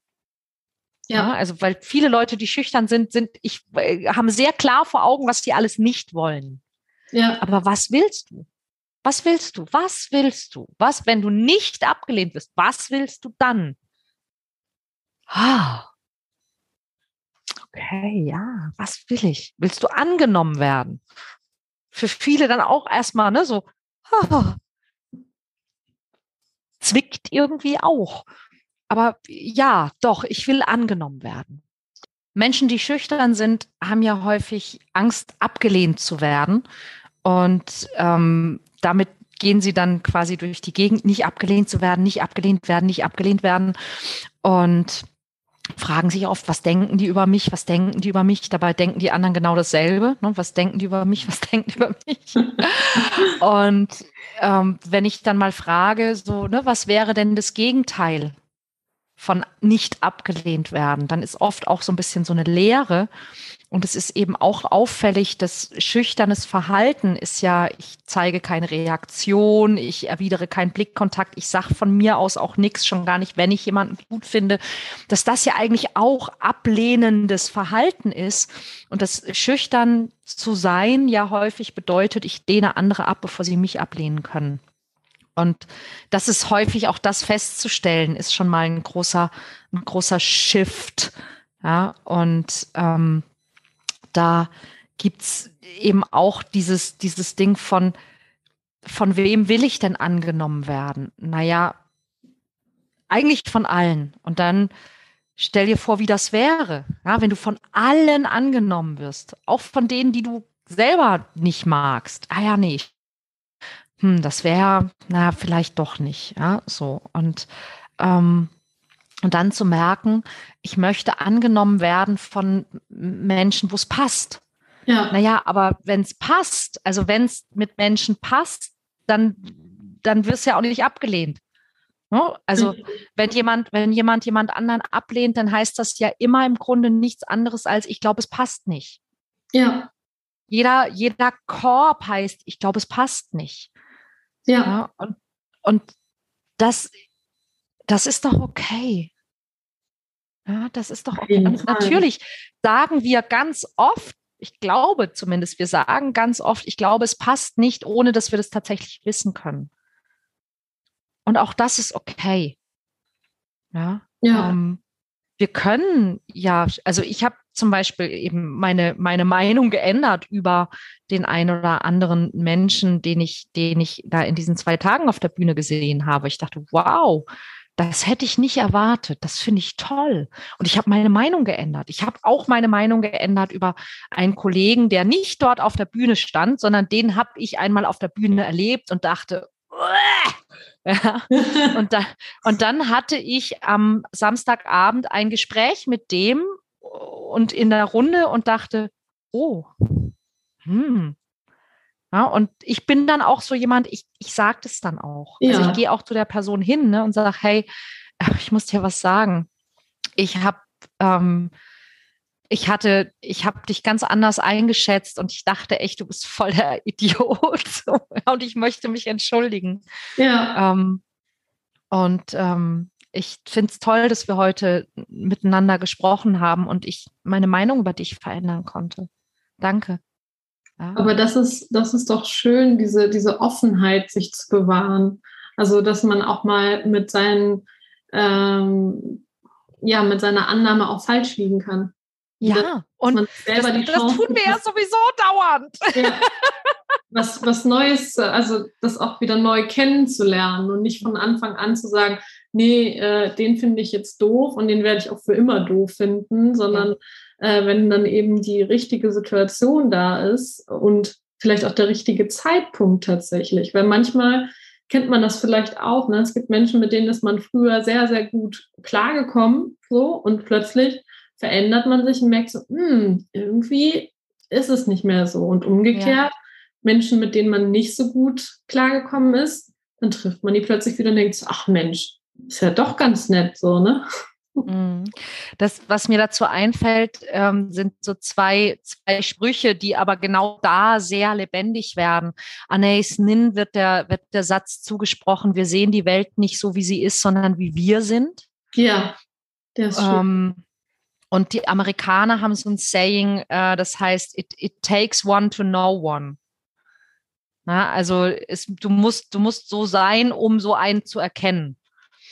Ja. ja. also weil viele Leute, die schüchtern sind, sind ich äh, haben sehr klar vor Augen, was die alles nicht wollen. Ja. Aber was willst du? Was willst du? Was willst du? Was, wenn du nicht abgelehnt wirst? Was willst du dann? Ah. Okay, ja, was will ich? Willst du angenommen werden? Für viele dann auch erstmal, ne, so, ah, zwickt irgendwie auch. Aber ja, doch, ich will angenommen werden. Menschen, die schüchtern sind, haben ja häufig Angst, abgelehnt zu werden. Und ähm, damit gehen sie dann quasi durch die Gegend, nicht abgelehnt zu werden, nicht abgelehnt werden, nicht abgelehnt werden. Und fragen sich oft, was denken die über mich, was denken die über mich? Dabei denken die anderen genau dasselbe. Ne? Was denken die über mich, was denken die über mich? und ähm, wenn ich dann mal frage, so, ne, was wäre denn das Gegenteil von nicht abgelehnt werden, dann ist oft auch so ein bisschen so eine Leere. Und es ist eben auch auffällig, dass schüchternes Verhalten ist ja, ich zeige keine Reaktion, ich erwidere keinen Blickkontakt, ich sage von mir aus auch nichts, schon gar nicht, wenn ich jemanden gut finde, dass das ja eigentlich auch ablehnendes Verhalten ist. Und das schüchtern zu sein ja häufig bedeutet, ich dehne andere ab, bevor sie mich ablehnen können. Und das ist häufig auch das festzustellen, ist schon mal ein großer, ein großer Shift. Ja, und ähm, da gibt's eben auch dieses, dieses Ding von, von wem will ich denn angenommen werden? Naja, eigentlich von allen. Und dann stell dir vor, wie das wäre, ja, wenn du von allen angenommen wirst, auch von denen, die du selber nicht magst. Ah ja, nee. Hm, das wäre, na, vielleicht doch nicht. Ja, so. Und ähm, und dann zu merken, ich möchte angenommen werden von Menschen, wo es passt. Ja. Naja, aber wenn es passt, also wenn es mit Menschen passt, dann, dann wirst du ja auch nicht abgelehnt. Ne? Also mhm. wenn jemand, wenn jemand jemand anderen ablehnt, dann heißt das ja immer im Grunde nichts anderes als, ich glaube, es passt nicht. Ja. Jeder, jeder Korb heißt, ich glaube, es passt nicht. Ja. ja und, und das das ist doch okay. Ja, das ist doch okay. Und natürlich sagen wir ganz oft, ich glaube zumindest, wir sagen ganz oft, ich glaube, es passt nicht, ohne dass wir das tatsächlich wissen können. Und auch das ist okay. Ja. ja. Ähm, wir können ja, also ich habe zum Beispiel eben meine, meine Meinung geändert über den einen oder anderen Menschen, den ich, den ich da in diesen zwei Tagen auf der Bühne gesehen habe. Ich dachte, wow, das hätte ich nicht erwartet. Das finde ich toll. Und ich habe meine Meinung geändert. Ich habe auch meine Meinung geändert über einen Kollegen, der nicht dort auf der Bühne stand, sondern den habe ich einmal auf der Bühne erlebt und dachte, ja. und, da, und dann hatte ich am Samstagabend ein Gespräch mit dem und in der Runde und dachte, oh, hm, ja, und ich bin dann auch so jemand, ich, ich sage das dann auch. Also ja. Also ich gehe auch zu der Person hin ne, und sage, hey, ich muss dir was sagen. Ich habe, ähm, ich hatte, ich habe dich ganz anders eingeschätzt und ich dachte echt, du bist voll der Idiot. und ich möchte mich entschuldigen. Ja. Ähm, und ähm, ich finde es toll, dass wir heute miteinander gesprochen haben und ich meine Meinung über dich verändern konnte. Danke. Ah. Aber das ist, das ist doch schön, diese, diese Offenheit sich zu bewahren. Also, dass man auch mal mit seinen ähm, ja mit seiner Annahme auch falsch liegen kann. Ja, und das, das, tun wir ja sowieso dauernd. Ja. Was, was Neues, also das auch wieder neu kennenzulernen und nicht von Anfang an zu sagen, nee, äh, den finde ich jetzt doof und den werde ich auch für immer doof finden, sondern äh, wenn dann eben die richtige Situation da ist und vielleicht auch der richtige Zeitpunkt tatsächlich, weil manchmal kennt man das vielleicht auch. Ne? Es gibt Menschen, mit denen ist man früher sehr, sehr gut klargekommen, so und plötzlich verändert man sich und merkt so, hm, irgendwie ist es nicht mehr so. Und umgekehrt, ja. Menschen, mit denen man nicht so gut klargekommen ist, dann trifft man die plötzlich wieder und denkt so, ach Mensch, ist ja doch ganz nett so, ne? Mhm. Das, was mir dazu einfällt, ähm, sind so zwei, zwei Sprüche, die aber genau da sehr lebendig werden. Anais Nin wird der, wird der Satz zugesprochen, wir sehen die Welt nicht so, wie sie ist, sondern wie wir sind. Ja, der ist ähm, und die Amerikaner haben so ein Saying, äh, das heißt, it, it takes one to know one. Na, also es, du, musst, du musst so sein, um so einen zu erkennen.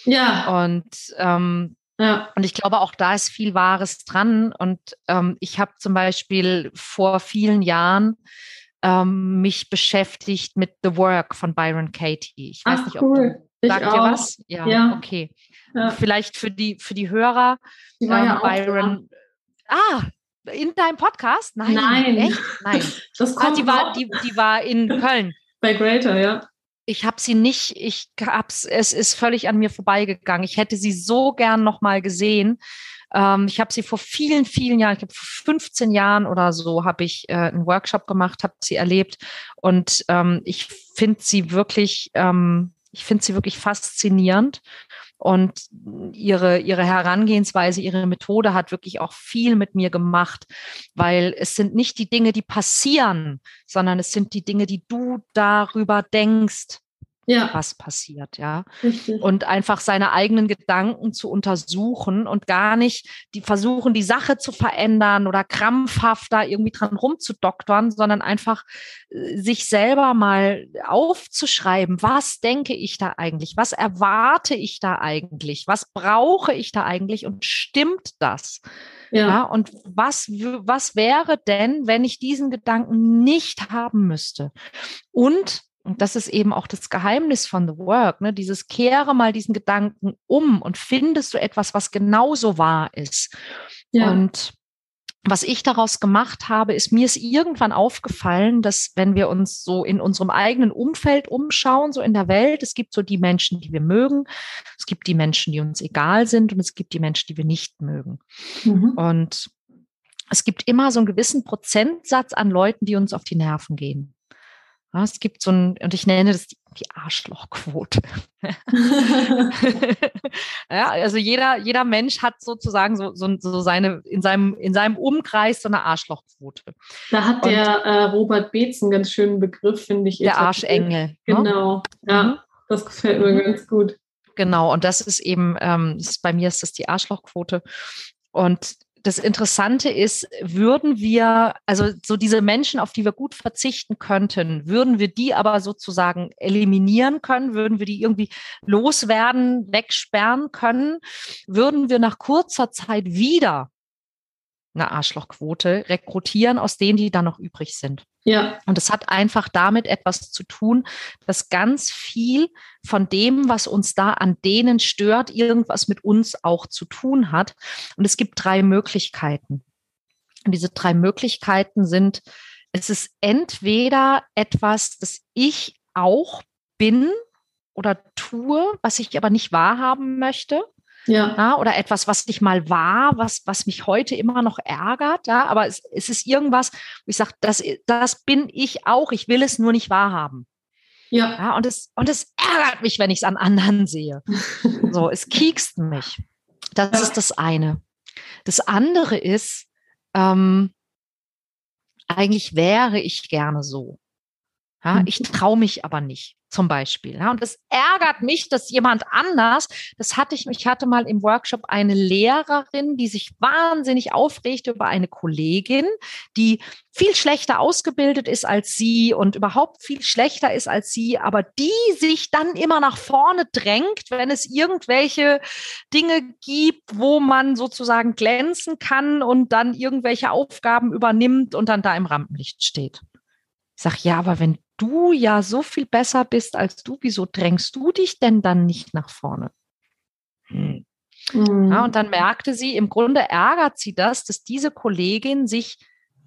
Ja. Und, ähm, ja. und ich glaube, auch da ist viel Wahres dran. Und ähm, ich habe zum Beispiel vor vielen Jahren ähm, mich beschäftigt mit The Work von Byron Katie. Ich weiß Ach, nicht, ob cool. du, sagt dir was? Ja, ja. okay. Ja. Vielleicht für die, für die Hörer, die war ähm, ja Byron. Ah, in deinem Podcast? Nein. Nein. Echt? Nein. Das kommt ah, die, war, die, die war in Köln. Bei Greater, ja. Ich habe sie nicht, ich hab's, es ist völlig an mir vorbeigegangen. Ich hätte sie so gern nochmal gesehen. Ähm, ich habe sie vor vielen, vielen Jahren, ich glaube vor 15 Jahren oder so, habe ich äh, einen Workshop gemacht, habe sie erlebt und ähm, ich finde sie wirklich, ähm, ich finde sie wirklich faszinierend. Und ihre, ihre Herangehensweise, ihre Methode hat wirklich auch viel mit mir gemacht, weil es sind nicht die Dinge, die passieren, sondern es sind die Dinge, die du darüber denkst, ja. was passiert, ja. Richtig. Und einfach seine eigenen Gedanken zu untersuchen und gar nicht die versuchen, die Sache zu verändern oder krampfhaft da irgendwie dran rumzudoktern, sondern einfach äh, sich selber mal aufzuschreiben, was denke ich da eigentlich, was erwarte ich da eigentlich, was brauche ich da eigentlich und stimmt das? Ja. ja. und was, was wäre denn, wenn ich diesen Gedanken nicht haben müsste? Und und das ist eben auch das Geheimnis von The Work, ne? dieses kehre mal diesen Gedanken um und findest du etwas, was genauso wahr ist. Ja. Und was ich daraus gemacht habe, ist, mir ist irgendwann aufgefallen, dass wenn wir uns so in unserem eigenen Umfeld umschauen, so in der Welt, es gibt so die Menschen, die wir mögen, es gibt die Menschen, die uns egal sind und es gibt die Menschen, die wir nicht mögen. Mhm. Und es gibt immer so einen gewissen Prozentsatz an Leuten, die uns auf die Nerven gehen. Ja, es gibt so ein, und ich nenne das die, die Arschlochquote. ja, also jeder, jeder Mensch hat sozusagen so, so, so seine, in seinem, in seinem Umkreis so eine Arschlochquote. Da hat und der äh, Robert Beetz einen ganz schönen Begriff, finde ich. Der Arschengel. Ne? Genau, ja, mhm. das gefällt mir mhm. ganz gut. Genau, und das ist eben, ähm, ist, bei mir ist das die Arschlochquote. Und das Interessante ist, würden wir, also so diese Menschen, auf die wir gut verzichten könnten, würden wir die aber sozusagen eliminieren können, würden wir die irgendwie loswerden, wegsperren können, würden wir nach kurzer Zeit wieder eine Arschlochquote rekrutieren aus denen, die dann noch übrig sind. Ja. Und es hat einfach damit etwas zu tun, dass ganz viel von dem, was uns da an denen stört, irgendwas mit uns auch zu tun hat. Und es gibt drei Möglichkeiten. Und diese drei Möglichkeiten sind, es ist entweder etwas, das ich auch bin oder tue, was ich aber nicht wahrhaben möchte. Ja. ja. Oder etwas, was nicht mal war, was, was mich heute immer noch ärgert. Ja, aber es, es ist irgendwas, wo ich sage, das, das bin ich auch, ich will es nur nicht wahrhaben. Ja. ja und, es, und es ärgert mich, wenn ich es an anderen sehe. so, es kiekst mich. Das ja. ist das eine. Das andere ist, ähm, eigentlich wäre ich gerne so. Ja, mhm. ich traue mich aber nicht. Zum Beispiel. Ja, und es ärgert mich, dass jemand anders, das hatte ich, ich hatte mal im Workshop eine Lehrerin, die sich wahnsinnig aufregte über eine Kollegin, die viel schlechter ausgebildet ist als sie und überhaupt viel schlechter ist als sie, aber die sich dann immer nach vorne drängt, wenn es irgendwelche Dinge gibt, wo man sozusagen glänzen kann und dann irgendwelche Aufgaben übernimmt und dann da im Rampenlicht steht. Ich sage, ja, aber wenn du ja so viel besser bist als du, wieso drängst du dich denn dann nicht nach vorne? Hm. Mhm. Ja, und dann merkte sie, im Grunde ärgert sie das, dass diese Kollegin sich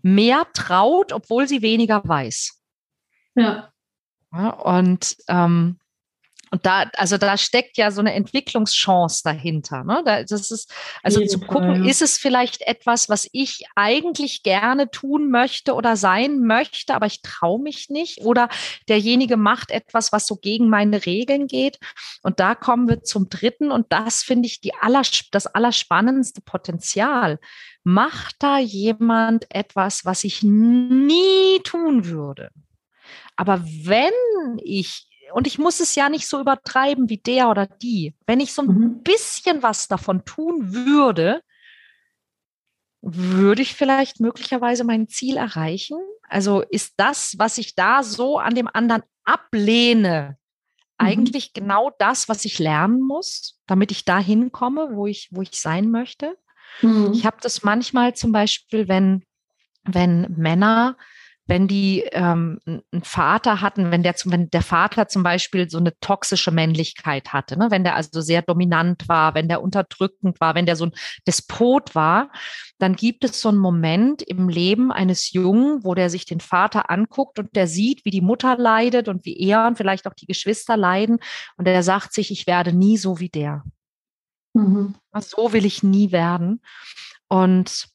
mehr traut, obwohl sie weniger weiß. Ja. ja und ähm, und da, also da steckt ja so eine Entwicklungschance dahinter. Ne? das ist, also zu gucken, ist es vielleicht etwas, was ich eigentlich gerne tun möchte oder sein möchte, aber ich traue mich nicht. Oder derjenige macht etwas, was so gegen meine Regeln geht. Und da kommen wir zum dritten, und das finde ich die aller, das allerspannendste Potenzial. Macht da jemand etwas, was ich nie tun würde? Aber wenn ich und ich muss es ja nicht so übertreiben wie der oder die. Wenn ich so ein mhm. bisschen was davon tun würde, würde ich vielleicht möglicherweise mein Ziel erreichen? Also ist das, was ich da so an dem anderen ablehne, mhm. eigentlich genau das, was ich lernen muss, damit ich da hinkomme, wo ich, wo ich sein möchte? Mhm. Ich habe das manchmal zum Beispiel, wenn, wenn Männer wenn die ähm, einen Vater hatten, wenn der, wenn der Vater zum Beispiel so eine toxische Männlichkeit hatte, ne? wenn der also sehr dominant war, wenn der unterdrückend war, wenn der so ein Despot war, dann gibt es so einen Moment im Leben eines Jungen, wo der sich den Vater anguckt und der sieht, wie die Mutter leidet und wie er und vielleicht auch die Geschwister leiden und der sagt sich, ich werde nie so wie der. Mhm. So will ich nie werden. Und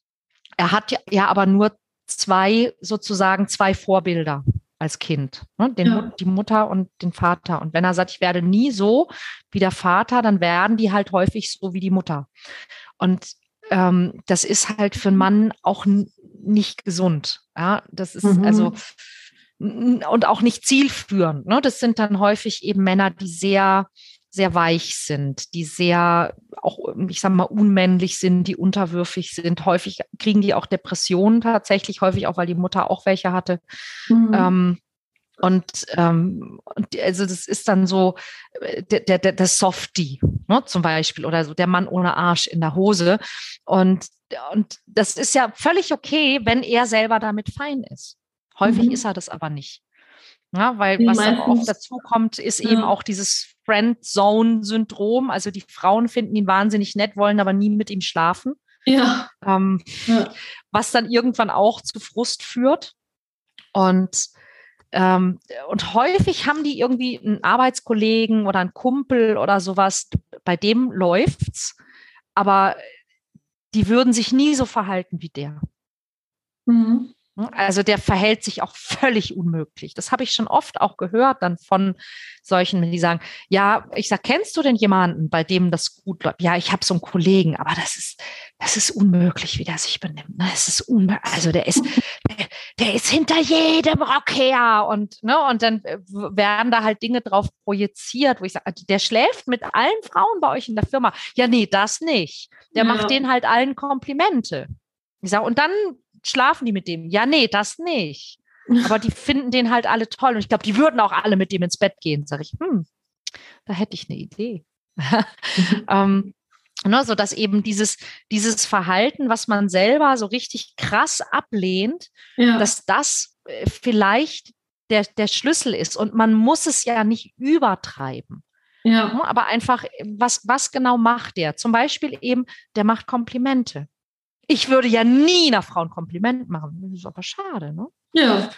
er hat ja, ja aber nur zwei sozusagen zwei Vorbilder als Kind, ne? Den, ja. die Mutter und den Vater. Und wenn er sagt, ich werde nie so wie der Vater, dann werden die halt häufig so wie die Mutter. Und ähm, das ist halt für einen Mann auch nicht gesund. Ja, das ist mhm. also und auch nicht zielführend. Ne? Das sind dann häufig eben Männer, die sehr sehr weich sind, die sehr auch, ich sag mal, unmännlich sind, die unterwürfig sind. Häufig kriegen die auch Depressionen tatsächlich, häufig auch, weil die Mutter auch welche hatte. Mhm. Ähm, und, ähm, und also das ist dann so äh, der, der, der Softie, ne, zum Beispiel, oder so der Mann ohne Arsch in der Hose. Und, und das ist ja völlig okay, wenn er selber damit fein ist. Häufig mhm. ist er das aber nicht. Ja, weil was dann oft dazu kommt, ist ja. eben auch dieses Friend-Zone-Syndrom. Also die Frauen finden ihn wahnsinnig nett, wollen aber nie mit ihm schlafen. Ja. Ähm, ja. Was dann irgendwann auch zu Frust führt. Und, ähm, und häufig haben die irgendwie einen Arbeitskollegen oder einen Kumpel oder sowas, bei dem läuft's, aber die würden sich nie so verhalten wie der. Mhm. Ne? Also der verhält sich auch völlig unmöglich. Das habe ich schon oft auch gehört dann von solchen, die sagen, ja, ich sag, kennst du denn jemanden, bei dem das gut läuft? Ja, ich habe so einen Kollegen, aber das ist, das ist unmöglich, wie der sich benimmt. Ne? Es ist unmöglich. Also der ist, der, der, ist hinter jedem Rock her und ne, und dann äh, werden da halt Dinge drauf projiziert, wo ich sage, der schläft mit allen Frauen bei euch in der Firma. Ja, nee, das nicht. Der ja. macht denen halt allen Komplimente. Ich sage, und dann schlafen die mit dem? Ja, nee, das nicht. Aber die finden den halt alle toll. Und ich glaube, die würden auch alle mit dem ins Bett gehen. Sag ich, hm, da hätte ich eine Idee. ähm, ne, so dass eben dieses, dieses Verhalten, was man selber so richtig krass ablehnt, ja. dass das äh, vielleicht der, der Schlüssel ist. Und man muss es ja nicht übertreiben. Ja. Ne, aber einfach, was, was genau macht der? Zum Beispiel eben, der macht Komplimente. Ich würde ja nie einer Frau ein Kompliment machen. Das ist aber schade, ne? Ja.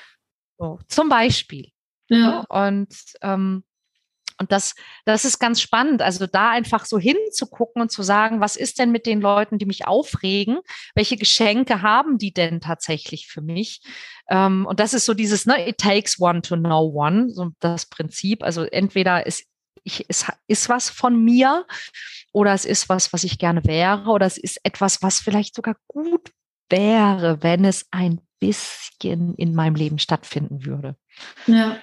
So, zum Beispiel. Ja. Und, ähm, und das, das ist ganz spannend. Also da einfach so hinzugucken und zu sagen, was ist denn mit den Leuten, die mich aufregen? Welche Geschenke haben die denn tatsächlich für mich? Ähm, und das ist so dieses, ne, it takes one to know one, so das Prinzip. Also entweder ist ich, es ist was von mir oder es ist was, was ich gerne wäre oder es ist etwas, was vielleicht sogar gut wäre, wenn es ein bisschen in meinem Leben stattfinden würde. Ja.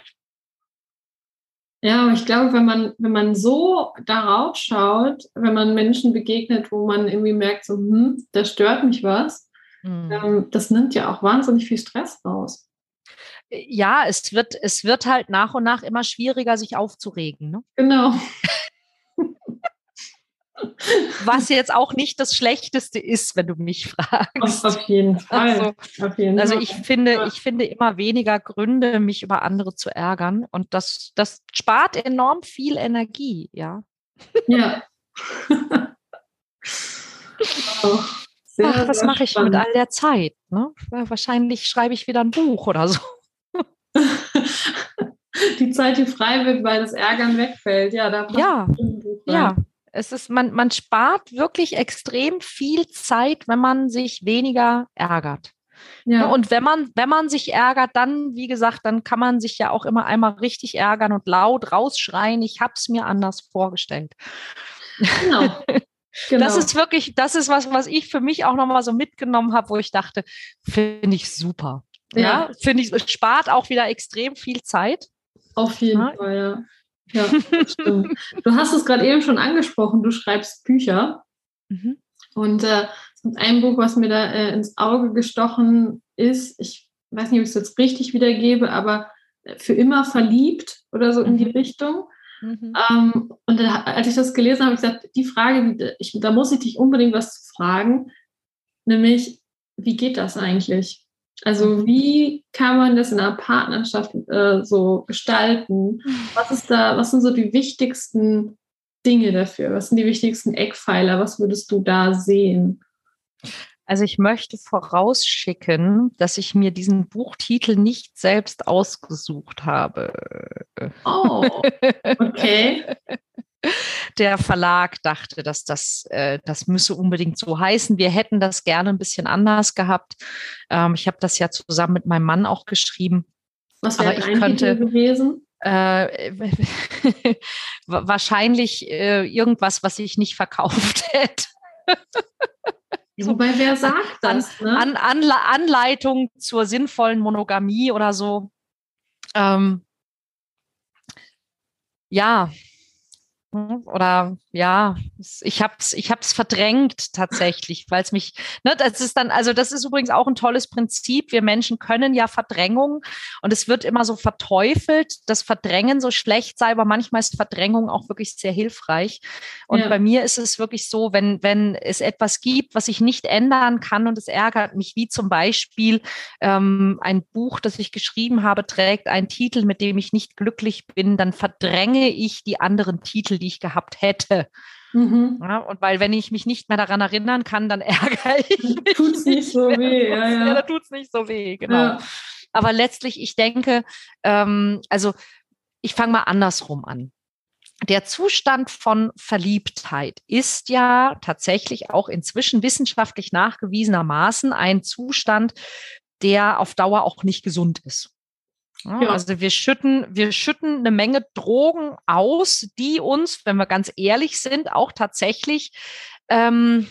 Ja, aber ich glaube, wenn man, wenn man so darauf schaut, wenn man Menschen begegnet, wo man irgendwie merkt, so, hm, da stört mich was, mhm. ähm, das nimmt ja auch wahnsinnig viel Stress raus. Ja, es wird, es wird halt nach und nach immer schwieriger, sich aufzuregen. Ne? Genau. Was jetzt auch nicht das Schlechteste ist, wenn du mich fragst. Auf, jeden Fall. Also, auf jeden also ich finde, ich finde immer weniger Gründe, mich über andere zu ärgern. Und das, das spart enorm viel Energie, ja. Ja. Sehr, Ach, was mache ich mit all der Zeit? Ne? Wahrscheinlich schreibe ich wieder ein Buch oder so. die Zeit, die frei wird, weil das Ärgern wegfällt. Ja, da ja, ja. Es ist, man, man spart wirklich extrem viel Zeit, wenn man sich weniger ärgert. Ja. Und wenn man, wenn man sich ärgert, dann, wie gesagt, dann kann man sich ja auch immer einmal richtig ärgern und laut rausschreien, ich habe es mir anders vorgestellt. Genau. Genau. Das ist wirklich, das ist was, was ich für mich auch nochmal so mitgenommen habe, wo ich dachte, finde ich super. Ja, ja finde ich, es spart auch wieder extrem viel Zeit. Auf jeden ja. Fall, ja. Ja, stimmt. du hast es gerade eben schon angesprochen, du schreibst Bücher. Mhm. Und äh, ein Buch, was mir da äh, ins Auge gestochen ist, ich weiß nicht, ob ich es jetzt richtig wiedergebe, aber für immer verliebt oder so in die mhm. Richtung. Mhm. Ähm, und da, als ich das gelesen habe, habe ich gesagt, die Frage, ich, da muss ich dich unbedingt was fragen, nämlich, wie geht das eigentlich? Also mhm. wie kann man das in einer Partnerschaft äh, so gestalten? Was ist da, was sind so die wichtigsten Dinge dafür? Was sind die wichtigsten Eckpfeiler? Was würdest du da sehen? Also ich möchte vorausschicken, dass ich mir diesen Buchtitel nicht selbst ausgesucht habe. Oh, okay. Der Verlag dachte, dass das, äh, das müsse unbedingt so heißen. Wir hätten das gerne ein bisschen anders gehabt. Ähm, ich habe das ja zusammen mit meinem Mann auch geschrieben. Was wäre ich könnte gewesen? Äh, wahrscheinlich äh, irgendwas, was ich nicht verkauft hätte. Wobei, wer sagt das? Ne? An, an, Anleitung zur sinnvollen Monogamie oder so. Ähm, ja, oder ja, ich habe es ich hab's verdrängt tatsächlich, weil es mich, ne, das ist dann, also das ist übrigens auch ein tolles Prinzip. Wir Menschen können ja Verdrängung und es wird immer so verteufelt, dass Verdrängen so schlecht sei, aber manchmal ist Verdrängung auch wirklich sehr hilfreich. Und ja. bei mir ist es wirklich so, wenn, wenn es etwas gibt, was ich nicht ändern kann und es ärgert mich, wie zum Beispiel ähm, ein Buch, das ich geschrieben habe, trägt einen Titel, mit dem ich nicht glücklich bin, dann verdränge ich die anderen Titel, die ich gehabt hätte. Mhm. Ja, und weil, wenn ich mich nicht mehr daran erinnern kann, dann ärgere ich mich. Tut es nicht so weh, ja, ja. ja da tut es nicht so weh, genau. Ja. Aber letztlich, ich denke, ähm, also ich fange mal andersrum an. Der Zustand von Verliebtheit ist ja tatsächlich auch inzwischen wissenschaftlich nachgewiesenermaßen ein Zustand, der auf Dauer auch nicht gesund ist. Ja. Also wir schütten, wir schütten eine Menge Drogen aus, die uns, wenn wir ganz ehrlich sind, auch tatsächlich ähm,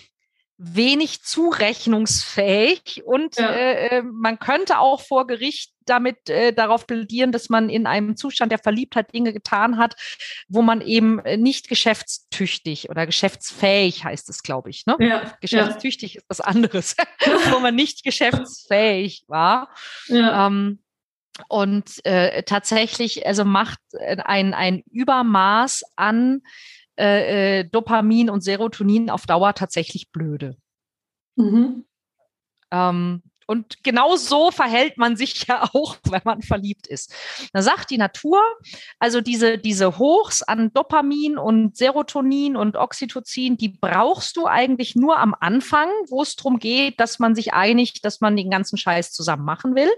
wenig zurechnungsfähig und ja. Äh, äh, man könnte auch vor Gericht damit äh, darauf plädieren, dass man in einem Zustand der Verliebtheit Dinge getan hat, wo man eben nicht geschäftstüchtig oder geschäftsfähig heißt es, glaube ich. Ne? Ja. Geschäftstüchtig ja. ist was anderes, wo man nicht geschäftsfähig war. Ja. Ähm, und äh, tatsächlich, also macht äh, ein, ein Übermaß an äh, äh, Dopamin und Serotonin auf Dauer tatsächlich blöde. Mhm. Ähm, und genau so verhält man sich ja auch, wenn man verliebt ist. Da sagt die Natur, also diese, diese Hochs an Dopamin und Serotonin und Oxytocin, die brauchst du eigentlich nur am Anfang, wo es darum geht, dass man sich einigt, dass man den ganzen Scheiß zusammen machen will.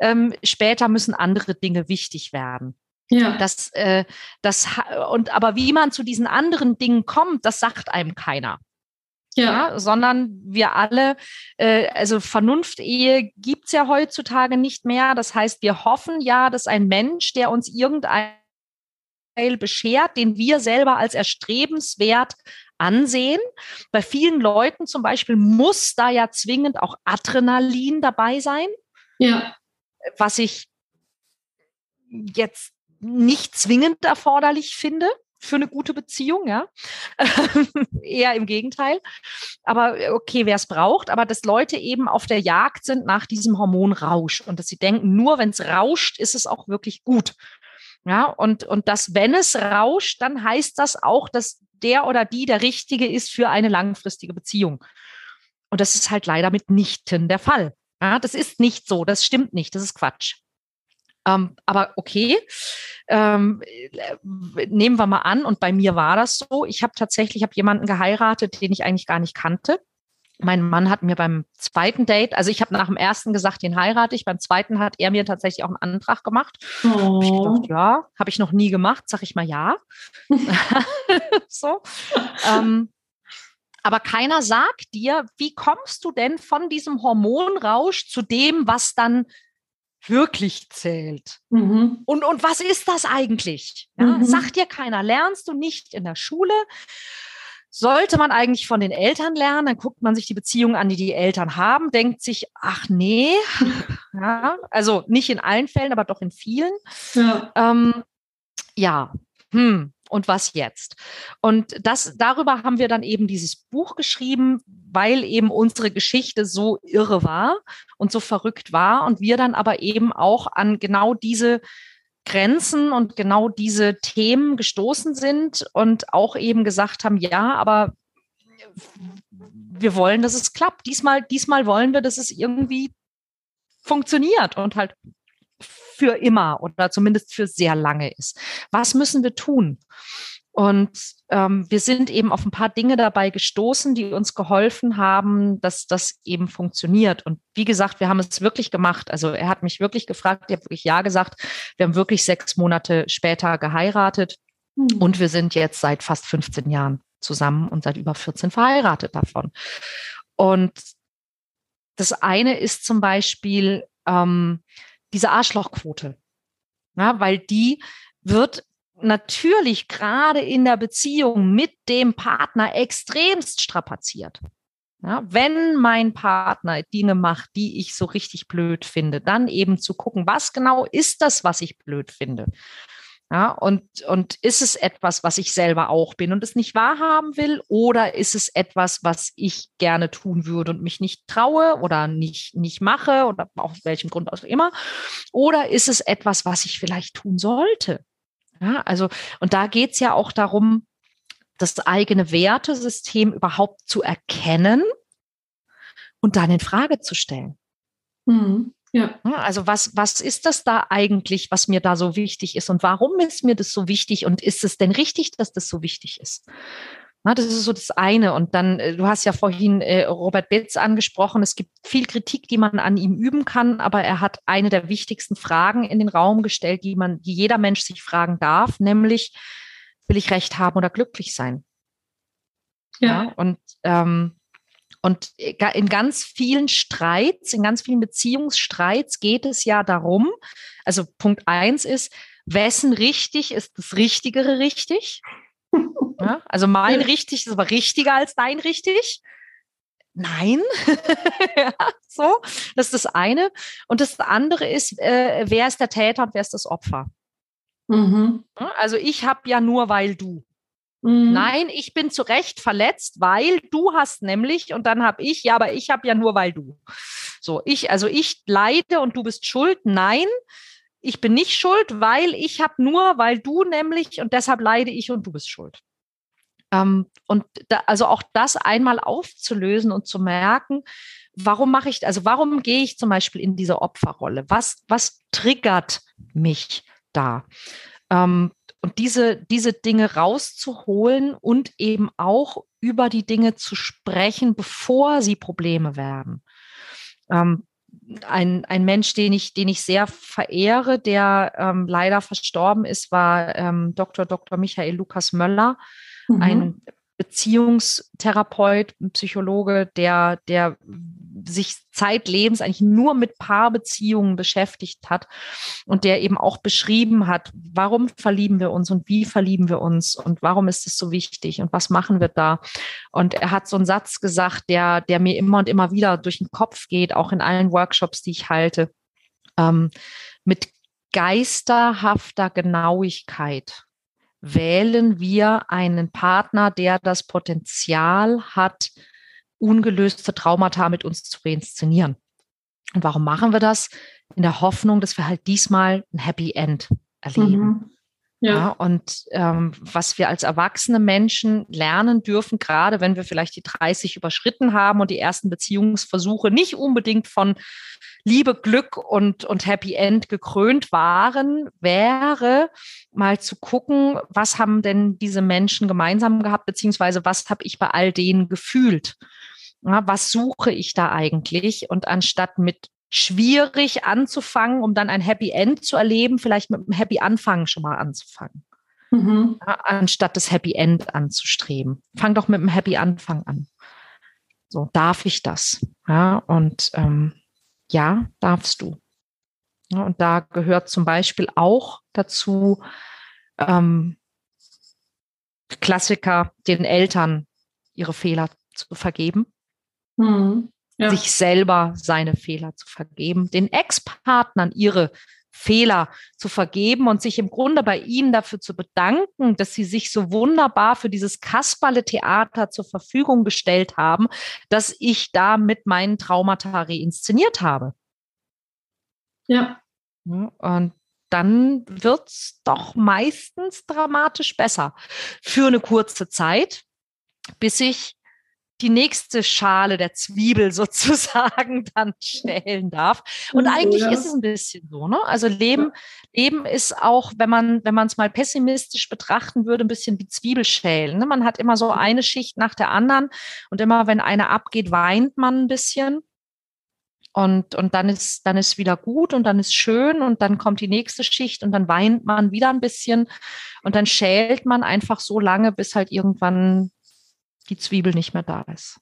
Ähm, später müssen andere Dinge wichtig werden. Ja. Das, äh, das, und aber wie man zu diesen anderen Dingen kommt, das sagt einem keiner ja. ja. sondern wir alle, äh, also Vernunft-Ehe gibt's ja heutzutage nicht mehr. Das heißt, wir hoffen ja, dass ein Mensch, der uns irgendein beschert, den wir selber als erstrebenswert ansehen. Bei vielen Leuten zum Beispiel muss da ja zwingend auch Adrenalin dabei sein. Ja. Was ich jetzt nicht zwingend erforderlich finde für eine gute Beziehung, ja. Eher im Gegenteil. Aber äh, okay, wer es braucht, aber dass Leute eben auf der Jagd sind nach diesem Hormonrausch und dass sie denken, nur wenn es rauscht, ist es auch wirklich gut. Ja, und, und dass, wenn es rauscht, dann heißt das auch, dass der oder die der Richtige ist für eine langfristige Beziehung. Und das ist halt leider mitnichten der Fall. Ja, das ist nicht so, das stimmt nicht, das ist Quatsch. Ähm, aber okay, ähm, nehmen wir mal an, und bei mir war das so, ich habe tatsächlich, ich habe jemanden geheiratet, den ich eigentlich gar nicht kannte. Mein Mann hat mir beim zweiten Date, also ich habe nach dem ersten gesagt, den heirate ich, beim zweiten hat er mir tatsächlich auch einen Antrag gemacht. Oh. Hab ich gedacht, oh. ja, habe ich noch nie gemacht, sag ich mal ja. so. Ähm, aber keiner sagt dir, wie kommst du denn von diesem Hormonrausch zu dem, was dann wirklich zählt. Mhm. Und, und was ist das eigentlich? Ja, mhm. Sagt dir keiner, lernst du nicht in der Schule? Sollte man eigentlich von den Eltern lernen, dann guckt man sich die Beziehungen an, die die Eltern haben, denkt sich, ach nee, ja, also nicht in allen Fällen, aber doch in vielen. Ja, ähm, ja. Hm und was jetzt? Und das, darüber haben wir dann eben dieses Buch geschrieben, weil eben unsere Geschichte so irre war und so verrückt war und wir dann aber eben auch an genau diese Grenzen und genau diese Themen gestoßen sind und auch eben gesagt haben, ja, aber wir wollen, dass es klappt. Diesmal, diesmal wollen wir, dass es irgendwie funktioniert und halt für immer oder zumindest für sehr lange ist. Was müssen wir tun? Und ähm, wir sind eben auf ein paar Dinge dabei gestoßen, die uns geholfen haben, dass das eben funktioniert. Und wie gesagt, wir haben es wirklich gemacht. Also er hat mich wirklich gefragt, ich habe wirklich Ja gesagt. Wir haben wirklich sechs Monate später geheiratet mhm. und wir sind jetzt seit fast 15 Jahren zusammen und seit über 14 verheiratet davon. Und das eine ist zum Beispiel, ähm, diese Arschlochquote. Ja, weil die wird natürlich gerade in der Beziehung mit dem Partner extremst strapaziert. Ja, wenn mein Partner Dinge macht, die ich so richtig blöd finde, dann eben zu gucken, was genau ist das, was ich blöd finde? Ja, und, und ist es etwas, was ich selber auch bin und es nicht wahrhaben will? Oder ist es etwas, was ich gerne tun würde und mich nicht traue oder nicht, nicht mache oder aus welchem Grund auch immer? Oder ist es etwas, was ich vielleicht tun sollte? Ja, also, und da geht es ja auch darum, das eigene Wertesystem überhaupt zu erkennen und dann in Frage zu stellen. Mhm. Ja. Also was, was ist das da eigentlich, was mir da so wichtig ist und warum ist mir das so wichtig und ist es denn richtig, dass das so wichtig ist? Na, das ist so das eine. Und dann, äh, du hast ja vorhin äh, Robert Betz angesprochen. Es gibt viel Kritik, die man an ihm üben kann, aber er hat eine der wichtigsten Fragen in den Raum gestellt, die man, die jeder Mensch sich fragen darf, nämlich, will ich Recht haben oder glücklich sein? Ja. ja und ähm, und in ganz vielen Streits, in ganz vielen Beziehungsstreits geht es ja darum, also Punkt eins ist, wessen richtig ist das Richtigere richtig? Ja, also mein richtig ist aber richtiger als dein richtig. Nein, ja, so, das ist das eine. Und das andere ist, äh, wer ist der Täter und wer ist das Opfer? Mhm. Also ich habe ja nur, weil du. Mhm. Nein, ich bin zu Recht verletzt, weil du hast nämlich und dann habe ich, ja, aber ich habe ja nur, weil du. So, ich, also ich leide und du bist schuld. Nein, ich bin nicht schuld, weil ich habe nur, weil du nämlich und deshalb leide ich und du bist schuld. Ähm, und da, also auch das einmal aufzulösen und zu merken, warum mache ich, also warum gehe ich zum Beispiel in diese Opferrolle? Was, was triggert mich da? Ähm, und diese, diese Dinge rauszuholen und eben auch über die Dinge zu sprechen, bevor sie Probleme werden. Ähm, ein, ein Mensch, den ich, den ich sehr verehre, der ähm, leider verstorben ist, war ähm, Dr. Dr. Michael Lukas Möller, mhm. ein Beziehungstherapeut, Psychologe, der, der sich zeitlebens eigentlich nur mit Paarbeziehungen beschäftigt hat und der eben auch beschrieben hat, warum verlieben wir uns und wie verlieben wir uns und warum ist es so wichtig und was machen wir da? Und er hat so einen Satz gesagt, der, der mir immer und immer wieder durch den Kopf geht, auch in allen Workshops, die ich halte. Ähm, mit geisterhafter Genauigkeit wählen wir einen Partner, der das Potenzial hat, ungelöste Traumata mit uns zu reinszenieren. Und warum machen wir das? In der Hoffnung, dass wir halt diesmal ein Happy End erleben. Mhm. Ja. ja. und ähm, was wir als erwachsene Menschen lernen dürfen, gerade wenn wir vielleicht die 30 überschritten haben und die ersten Beziehungsversuche nicht unbedingt von Liebe, Glück und, und Happy End gekrönt waren, wäre mal zu gucken, was haben denn diese Menschen gemeinsam gehabt, beziehungsweise was habe ich bei all denen gefühlt. Ja, was suche ich da eigentlich? Und anstatt mit schwierig anzufangen, um dann ein Happy End zu erleben, vielleicht mit einem Happy Anfang schon mal anzufangen. Mhm. Ja, anstatt das Happy End anzustreben. Fang doch mit einem Happy Anfang an. So, darf ich das? Ja, und ähm, ja, darfst du. Ja, und da gehört zum Beispiel auch dazu, ähm, Klassiker, den Eltern ihre Fehler zu vergeben. Mhm ja. sich selber seine Fehler zu vergeben, den Ex-Partnern ihre Fehler zu vergeben und sich im Grunde bei ihnen dafür zu bedanken, dass sie sich so wunderbar für dieses Kasperle-Theater zur Verfügung gestellt haben, dass ich da mit meinen Traumata reinszeniert habe. Ja. Und dann wird es doch meistens dramatisch besser. Für eine kurze Zeit, bis ich die nächste Schale der Zwiebel sozusagen dann stellen darf. Und mhm, eigentlich ja. ist es ein bisschen so, ne? Also Leben, Leben ist auch, wenn man, wenn man es mal pessimistisch betrachten würde, ein bisschen wie Zwiebelschälen. Ne? Man hat immer so eine Schicht nach der anderen und immer, wenn eine abgeht, weint man ein bisschen. Und, und dann ist, dann ist wieder gut und dann ist schön und dann kommt die nächste Schicht und dann weint man wieder ein bisschen und dann schält man einfach so lange, bis halt irgendwann die Zwiebel nicht mehr da ist.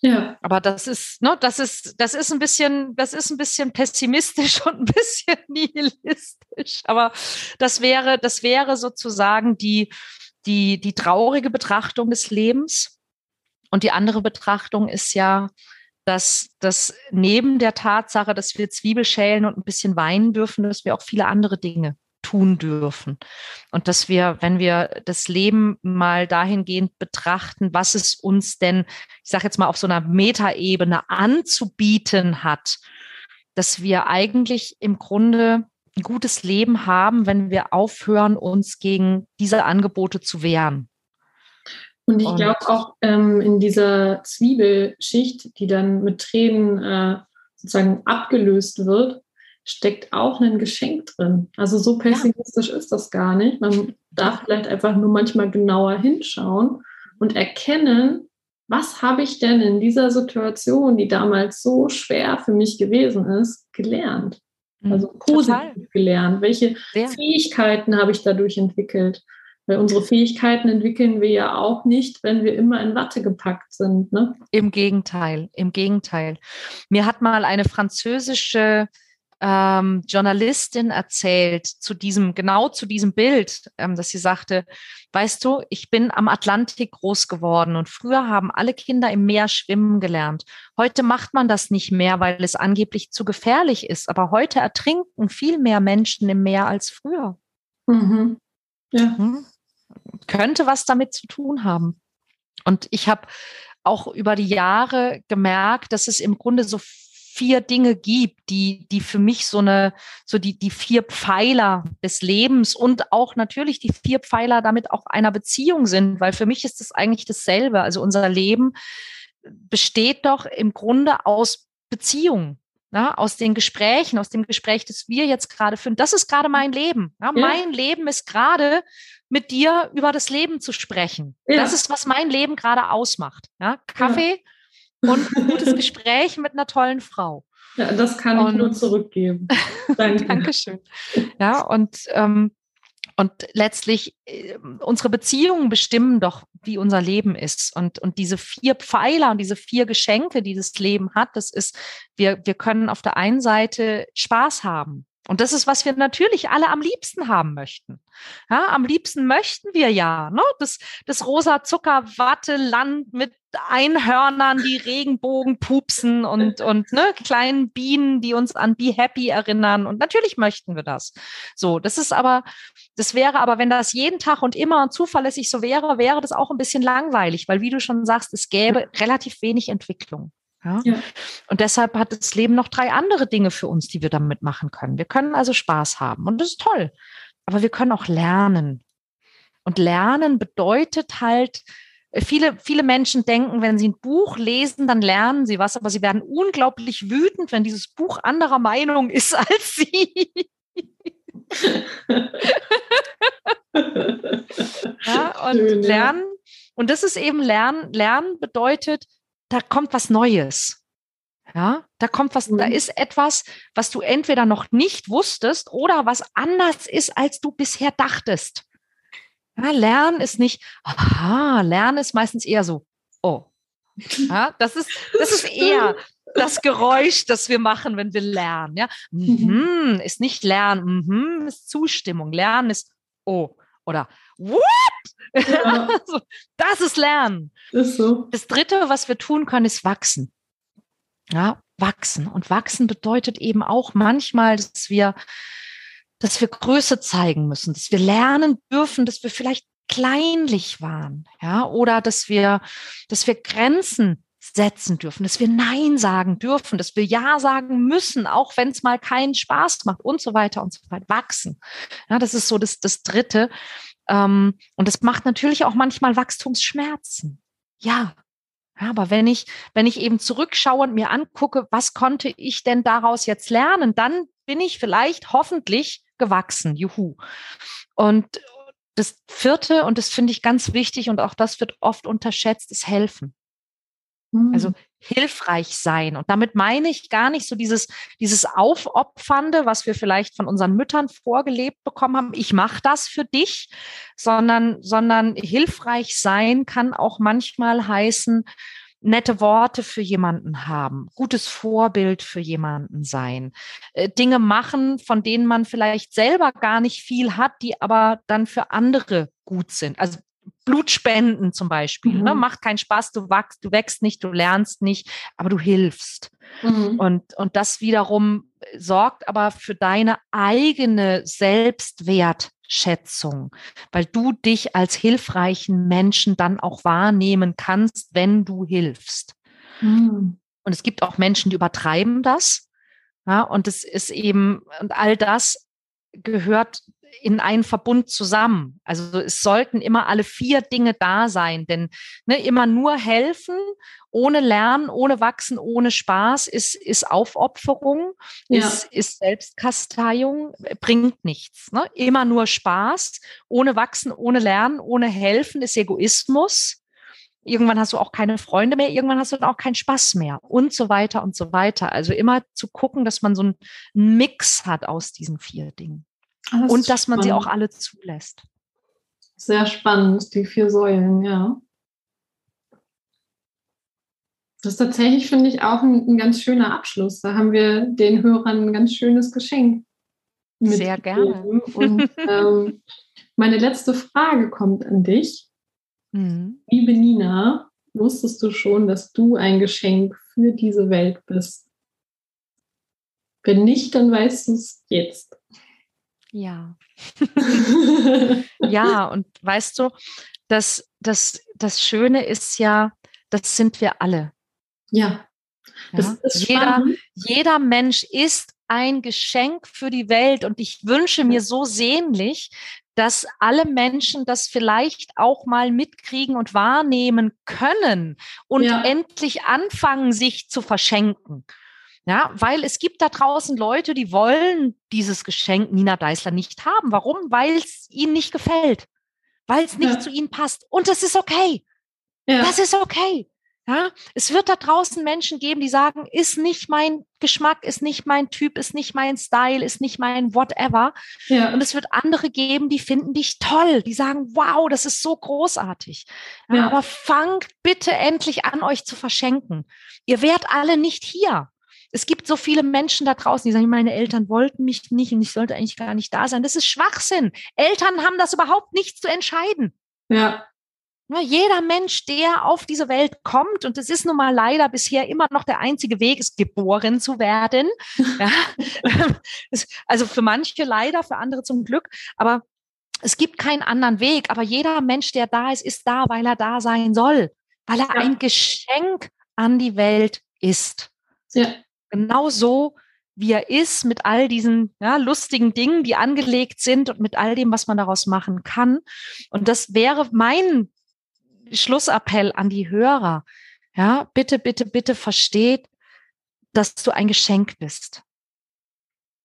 Ja. Aber das ist, ne, das ist, das ist ein bisschen, das ist ein bisschen pessimistisch und ein bisschen nihilistisch. Aber das wäre, das wäre sozusagen die, die, die traurige Betrachtung des Lebens. Und die andere Betrachtung ist ja, dass, dass neben der Tatsache, dass wir Zwiebel schälen und ein bisschen weinen dürfen, dass wir auch viele andere Dinge tun dürfen. Und dass wir, wenn wir das Leben mal dahingehend betrachten, was es uns denn, ich sage jetzt mal auf so einer Metaebene anzubieten hat, dass wir eigentlich im Grunde ein gutes Leben haben, wenn wir aufhören, uns gegen diese Angebote zu wehren. Und ich glaube auch ähm, in dieser Zwiebelschicht, die dann mit Tränen äh, sozusagen abgelöst wird, steckt auch ein Geschenk drin. Also so pessimistisch ja. ist das gar nicht. Man darf vielleicht einfach nur manchmal genauer hinschauen und erkennen, was habe ich denn in dieser Situation, die damals so schwer für mich gewesen ist, gelernt? Mhm. Also positiv Total. gelernt. Welche Sehr. Fähigkeiten habe ich dadurch entwickelt? Weil unsere Fähigkeiten entwickeln wir ja auch nicht, wenn wir immer in Watte gepackt sind. Ne? Im Gegenteil, im Gegenteil. Mir hat mal eine französische ähm, Journalistin erzählt zu diesem, genau zu diesem Bild, ähm, dass sie sagte, weißt du, ich bin am Atlantik groß geworden und früher haben alle Kinder im Meer schwimmen gelernt. Heute macht man das nicht mehr, weil es angeblich zu gefährlich ist. Aber heute ertrinken viel mehr Menschen im Meer als früher. Mhm. Ja. Hm? Könnte was damit zu tun haben. Und ich habe auch über die Jahre gemerkt, dass es im Grunde so vier Dinge gibt, die, die für mich so eine, so die, die vier Pfeiler des Lebens und auch natürlich die vier Pfeiler damit auch einer Beziehung sind, weil für mich ist das eigentlich dasselbe. Also unser Leben besteht doch im Grunde aus Beziehungen. Ja, aus den Gesprächen, aus dem Gespräch, das wir jetzt gerade führen. Das ist gerade mein Leben. Ja, ja. Mein Leben ist gerade mit dir über das Leben zu sprechen. Das ist, was mein Leben gerade ausmacht. Ja, Kaffee und ein gutes Gespräch mit einer tollen Frau. Ja, das kann und, ich nur zurückgeben. Danke. Dankeschön. Ja, und, ähm, und letztlich äh, unsere Beziehungen bestimmen doch, wie unser Leben ist. Und, und diese vier Pfeiler und diese vier Geschenke, die das Leben hat, das ist, wir, wir können auf der einen Seite Spaß haben. Und das ist, was wir natürlich alle am liebsten haben möchten. Ja, am liebsten möchten wir ja, ne? Das, das rosa Zuckerwatte-Land mit Einhörnern, die Regenbogen pupsen und, und ne, kleinen Bienen, die uns an Be Happy erinnern. Und natürlich möchten wir das. So, das ist aber, das wäre aber, wenn das jeden Tag und immer zuverlässig so wäre, wäre das auch ein bisschen langweilig, weil wie du schon sagst, es gäbe relativ wenig Entwicklung. Ja? ja? Und deshalb hat das Leben noch drei andere Dinge für uns, die wir damit machen können. Wir können also Spaß haben und das ist toll. Aber wir können auch lernen. Und lernen bedeutet halt, äh, viele, viele Menschen denken, wenn sie ein Buch lesen, dann lernen sie was, aber sie werden unglaublich wütend, wenn dieses Buch anderer Meinung ist als sie. ja, und Schön, lernen, und das ist eben Lernen, Lernen bedeutet, da kommt was Neues. Ja, da kommt was, mhm. da ist etwas, was du entweder noch nicht wusstest oder was anders ist, als du bisher dachtest. Ja, Lernen ist nicht, aha, Lernen ist meistens eher so, oh. Ja, das ist, das ist eher das Geräusch, das wir machen, wenn wir lernen. Ja, mhm, mhm ist nicht Lernen, mhm, ist Zustimmung. Lernen ist, oh, oder what? Ja. das ist Lernen. Ist so. Das dritte, was wir tun können, ist wachsen. Ja, wachsen. Und wachsen bedeutet eben auch manchmal, dass wir, dass wir Größe zeigen müssen, dass wir lernen dürfen, dass wir vielleicht kleinlich waren, ja, oder dass wir, dass wir Grenzen setzen dürfen, dass wir Nein sagen dürfen, dass wir Ja sagen müssen, auch wenn es mal keinen Spaß macht und so weiter und so weiter. Wachsen. Ja, das ist so das, das Dritte. Ähm, und das macht natürlich auch manchmal Wachstumsschmerzen. Ja. ja. Aber wenn ich, wenn ich eben zurückschaue und mir angucke, was konnte ich denn daraus jetzt lernen, dann bin ich vielleicht hoffentlich gewachsen. Juhu. Und das vierte, und das finde ich ganz wichtig und auch das wird oft unterschätzt, ist helfen. Also hm. Hilfreich sein. Und damit meine ich gar nicht so dieses, dieses Aufopfernde, was wir vielleicht von unseren Müttern vorgelebt bekommen haben. Ich mache das für dich, sondern, sondern hilfreich sein kann auch manchmal heißen, nette Worte für jemanden haben, gutes Vorbild für jemanden sein, äh, Dinge machen, von denen man vielleicht selber gar nicht viel hat, die aber dann für andere gut sind. Also Blutspenden zum Beispiel. Ne? Mhm. Ne? Macht keinen Spaß, du wachst, du wächst nicht, du lernst nicht, aber du hilfst. Mhm. Und, und das wiederum sorgt aber für deine eigene Selbstwertschätzung, weil du dich als hilfreichen Menschen dann auch wahrnehmen kannst, wenn du hilfst. Mhm. Und es gibt auch Menschen, die übertreiben das. Ja, und es ist eben, und all das gehört in einen Verbund zusammen. Also es sollten immer alle vier Dinge da sein, denn ne, immer nur helfen, ohne Lernen, ohne Wachsen, ohne Spaß ist, ist Aufopferung, ja. ist, ist Selbstkasteiung, bringt nichts. Ne? Immer nur Spaß, ohne Wachsen, ohne Lernen, ohne Helfen ist Egoismus. Irgendwann hast du auch keine Freunde mehr, irgendwann hast du dann auch keinen Spaß mehr und so weiter und so weiter. Also immer zu gucken, dass man so einen Mix hat aus diesen vier Dingen. Ah, das und dass spannend. man sie auch alle zulässt. Sehr spannend, die vier Säulen, ja. Das ist tatsächlich, finde ich, auch ein, ein, ganz schöner Abschluss. Da haben wir den Hörern ein ganz schönes Geschenk. Sehr gerne. Und ähm, meine letzte Frage kommt an dich. Mhm. Liebe Nina, wusstest du schon, dass du ein Geschenk für diese Welt bist? Wenn nicht, dann weißt du es jetzt. Ja. ja, und weißt du, das, das, das Schöne ist ja, das sind wir alle. Ja. ja? Jeder, jeder Mensch ist ein Geschenk für die Welt und ich wünsche mir so sehnlich, dass alle Menschen das vielleicht auch mal mitkriegen und wahrnehmen können und ja. endlich anfangen, sich zu verschenken. Ja, weil es gibt da draußen Leute, die wollen dieses Geschenk Nina Deißler nicht haben. Warum? Weil es ihnen nicht gefällt. Weil es nicht ja. zu ihnen passt. Und das ist okay. Ja. Das ist okay. Ja, es wird da draußen Menschen geben, die sagen, ist nicht mein Geschmack, ist nicht mein Typ, ist nicht mein Style, ist nicht mein whatever. Ja. Und es wird andere geben, die finden dich toll, die sagen, wow, das ist so großartig. Ja. Aber fangt bitte endlich an, euch zu verschenken. Ihr wärt alle nicht hier. Es gibt so viele Menschen da draußen, die sagen, meine Eltern wollten mich nicht und ich sollte eigentlich gar nicht da sein. Das ist Schwachsinn. Eltern haben das überhaupt nicht zu entscheiden. Ja. Nur jeder Mensch, der auf diese Welt kommt, und es ist nun mal leider bisher immer noch der einzige Weg, ist geboren zu werden. ja. Also für manche leider, für andere zum Glück. Aber es gibt keinen anderen Weg. Aber jeder Mensch, der da ist, ist da, weil er da sein soll. Weil er ja. ein Geschenk an die Welt ist. Ja. Genau so, wie er ist, mit all diesen ja, lustigen Dingen, die angelegt sind und mit all dem, was man daraus machen kann. Und das wäre mein Schlussappell an die Hörer. Ja, bitte, bitte, bitte versteht, dass du ein Geschenk bist.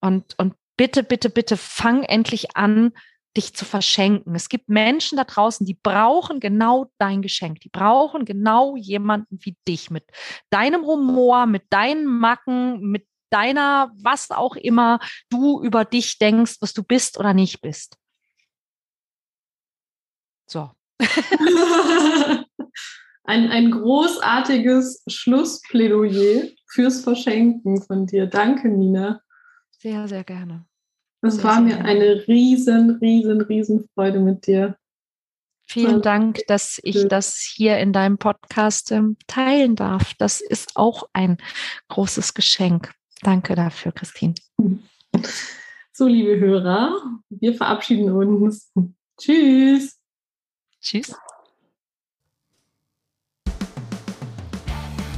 Und, und bitte, bitte, bitte fang endlich an, dich zu verschenken. Es gibt Menschen da draußen, die brauchen genau dein Geschenk. Die brauchen genau jemanden wie dich mit deinem Humor, mit deinen Macken, mit deiner, was auch immer du über dich denkst, was du bist oder nicht bist. So. ein, ein großartiges Schlussplädoyer fürs Verschenken von dir. Danke, Nina. Sehr, sehr gerne. Es war mir eine riesen, riesen, riesen Freude mit dir. Vielen Dank, dass ich das hier in deinem Podcast ähm, teilen darf. Das ist auch ein großes Geschenk. Danke dafür, Christine. So, liebe Hörer, wir verabschieden uns. Tschüss. Tschüss.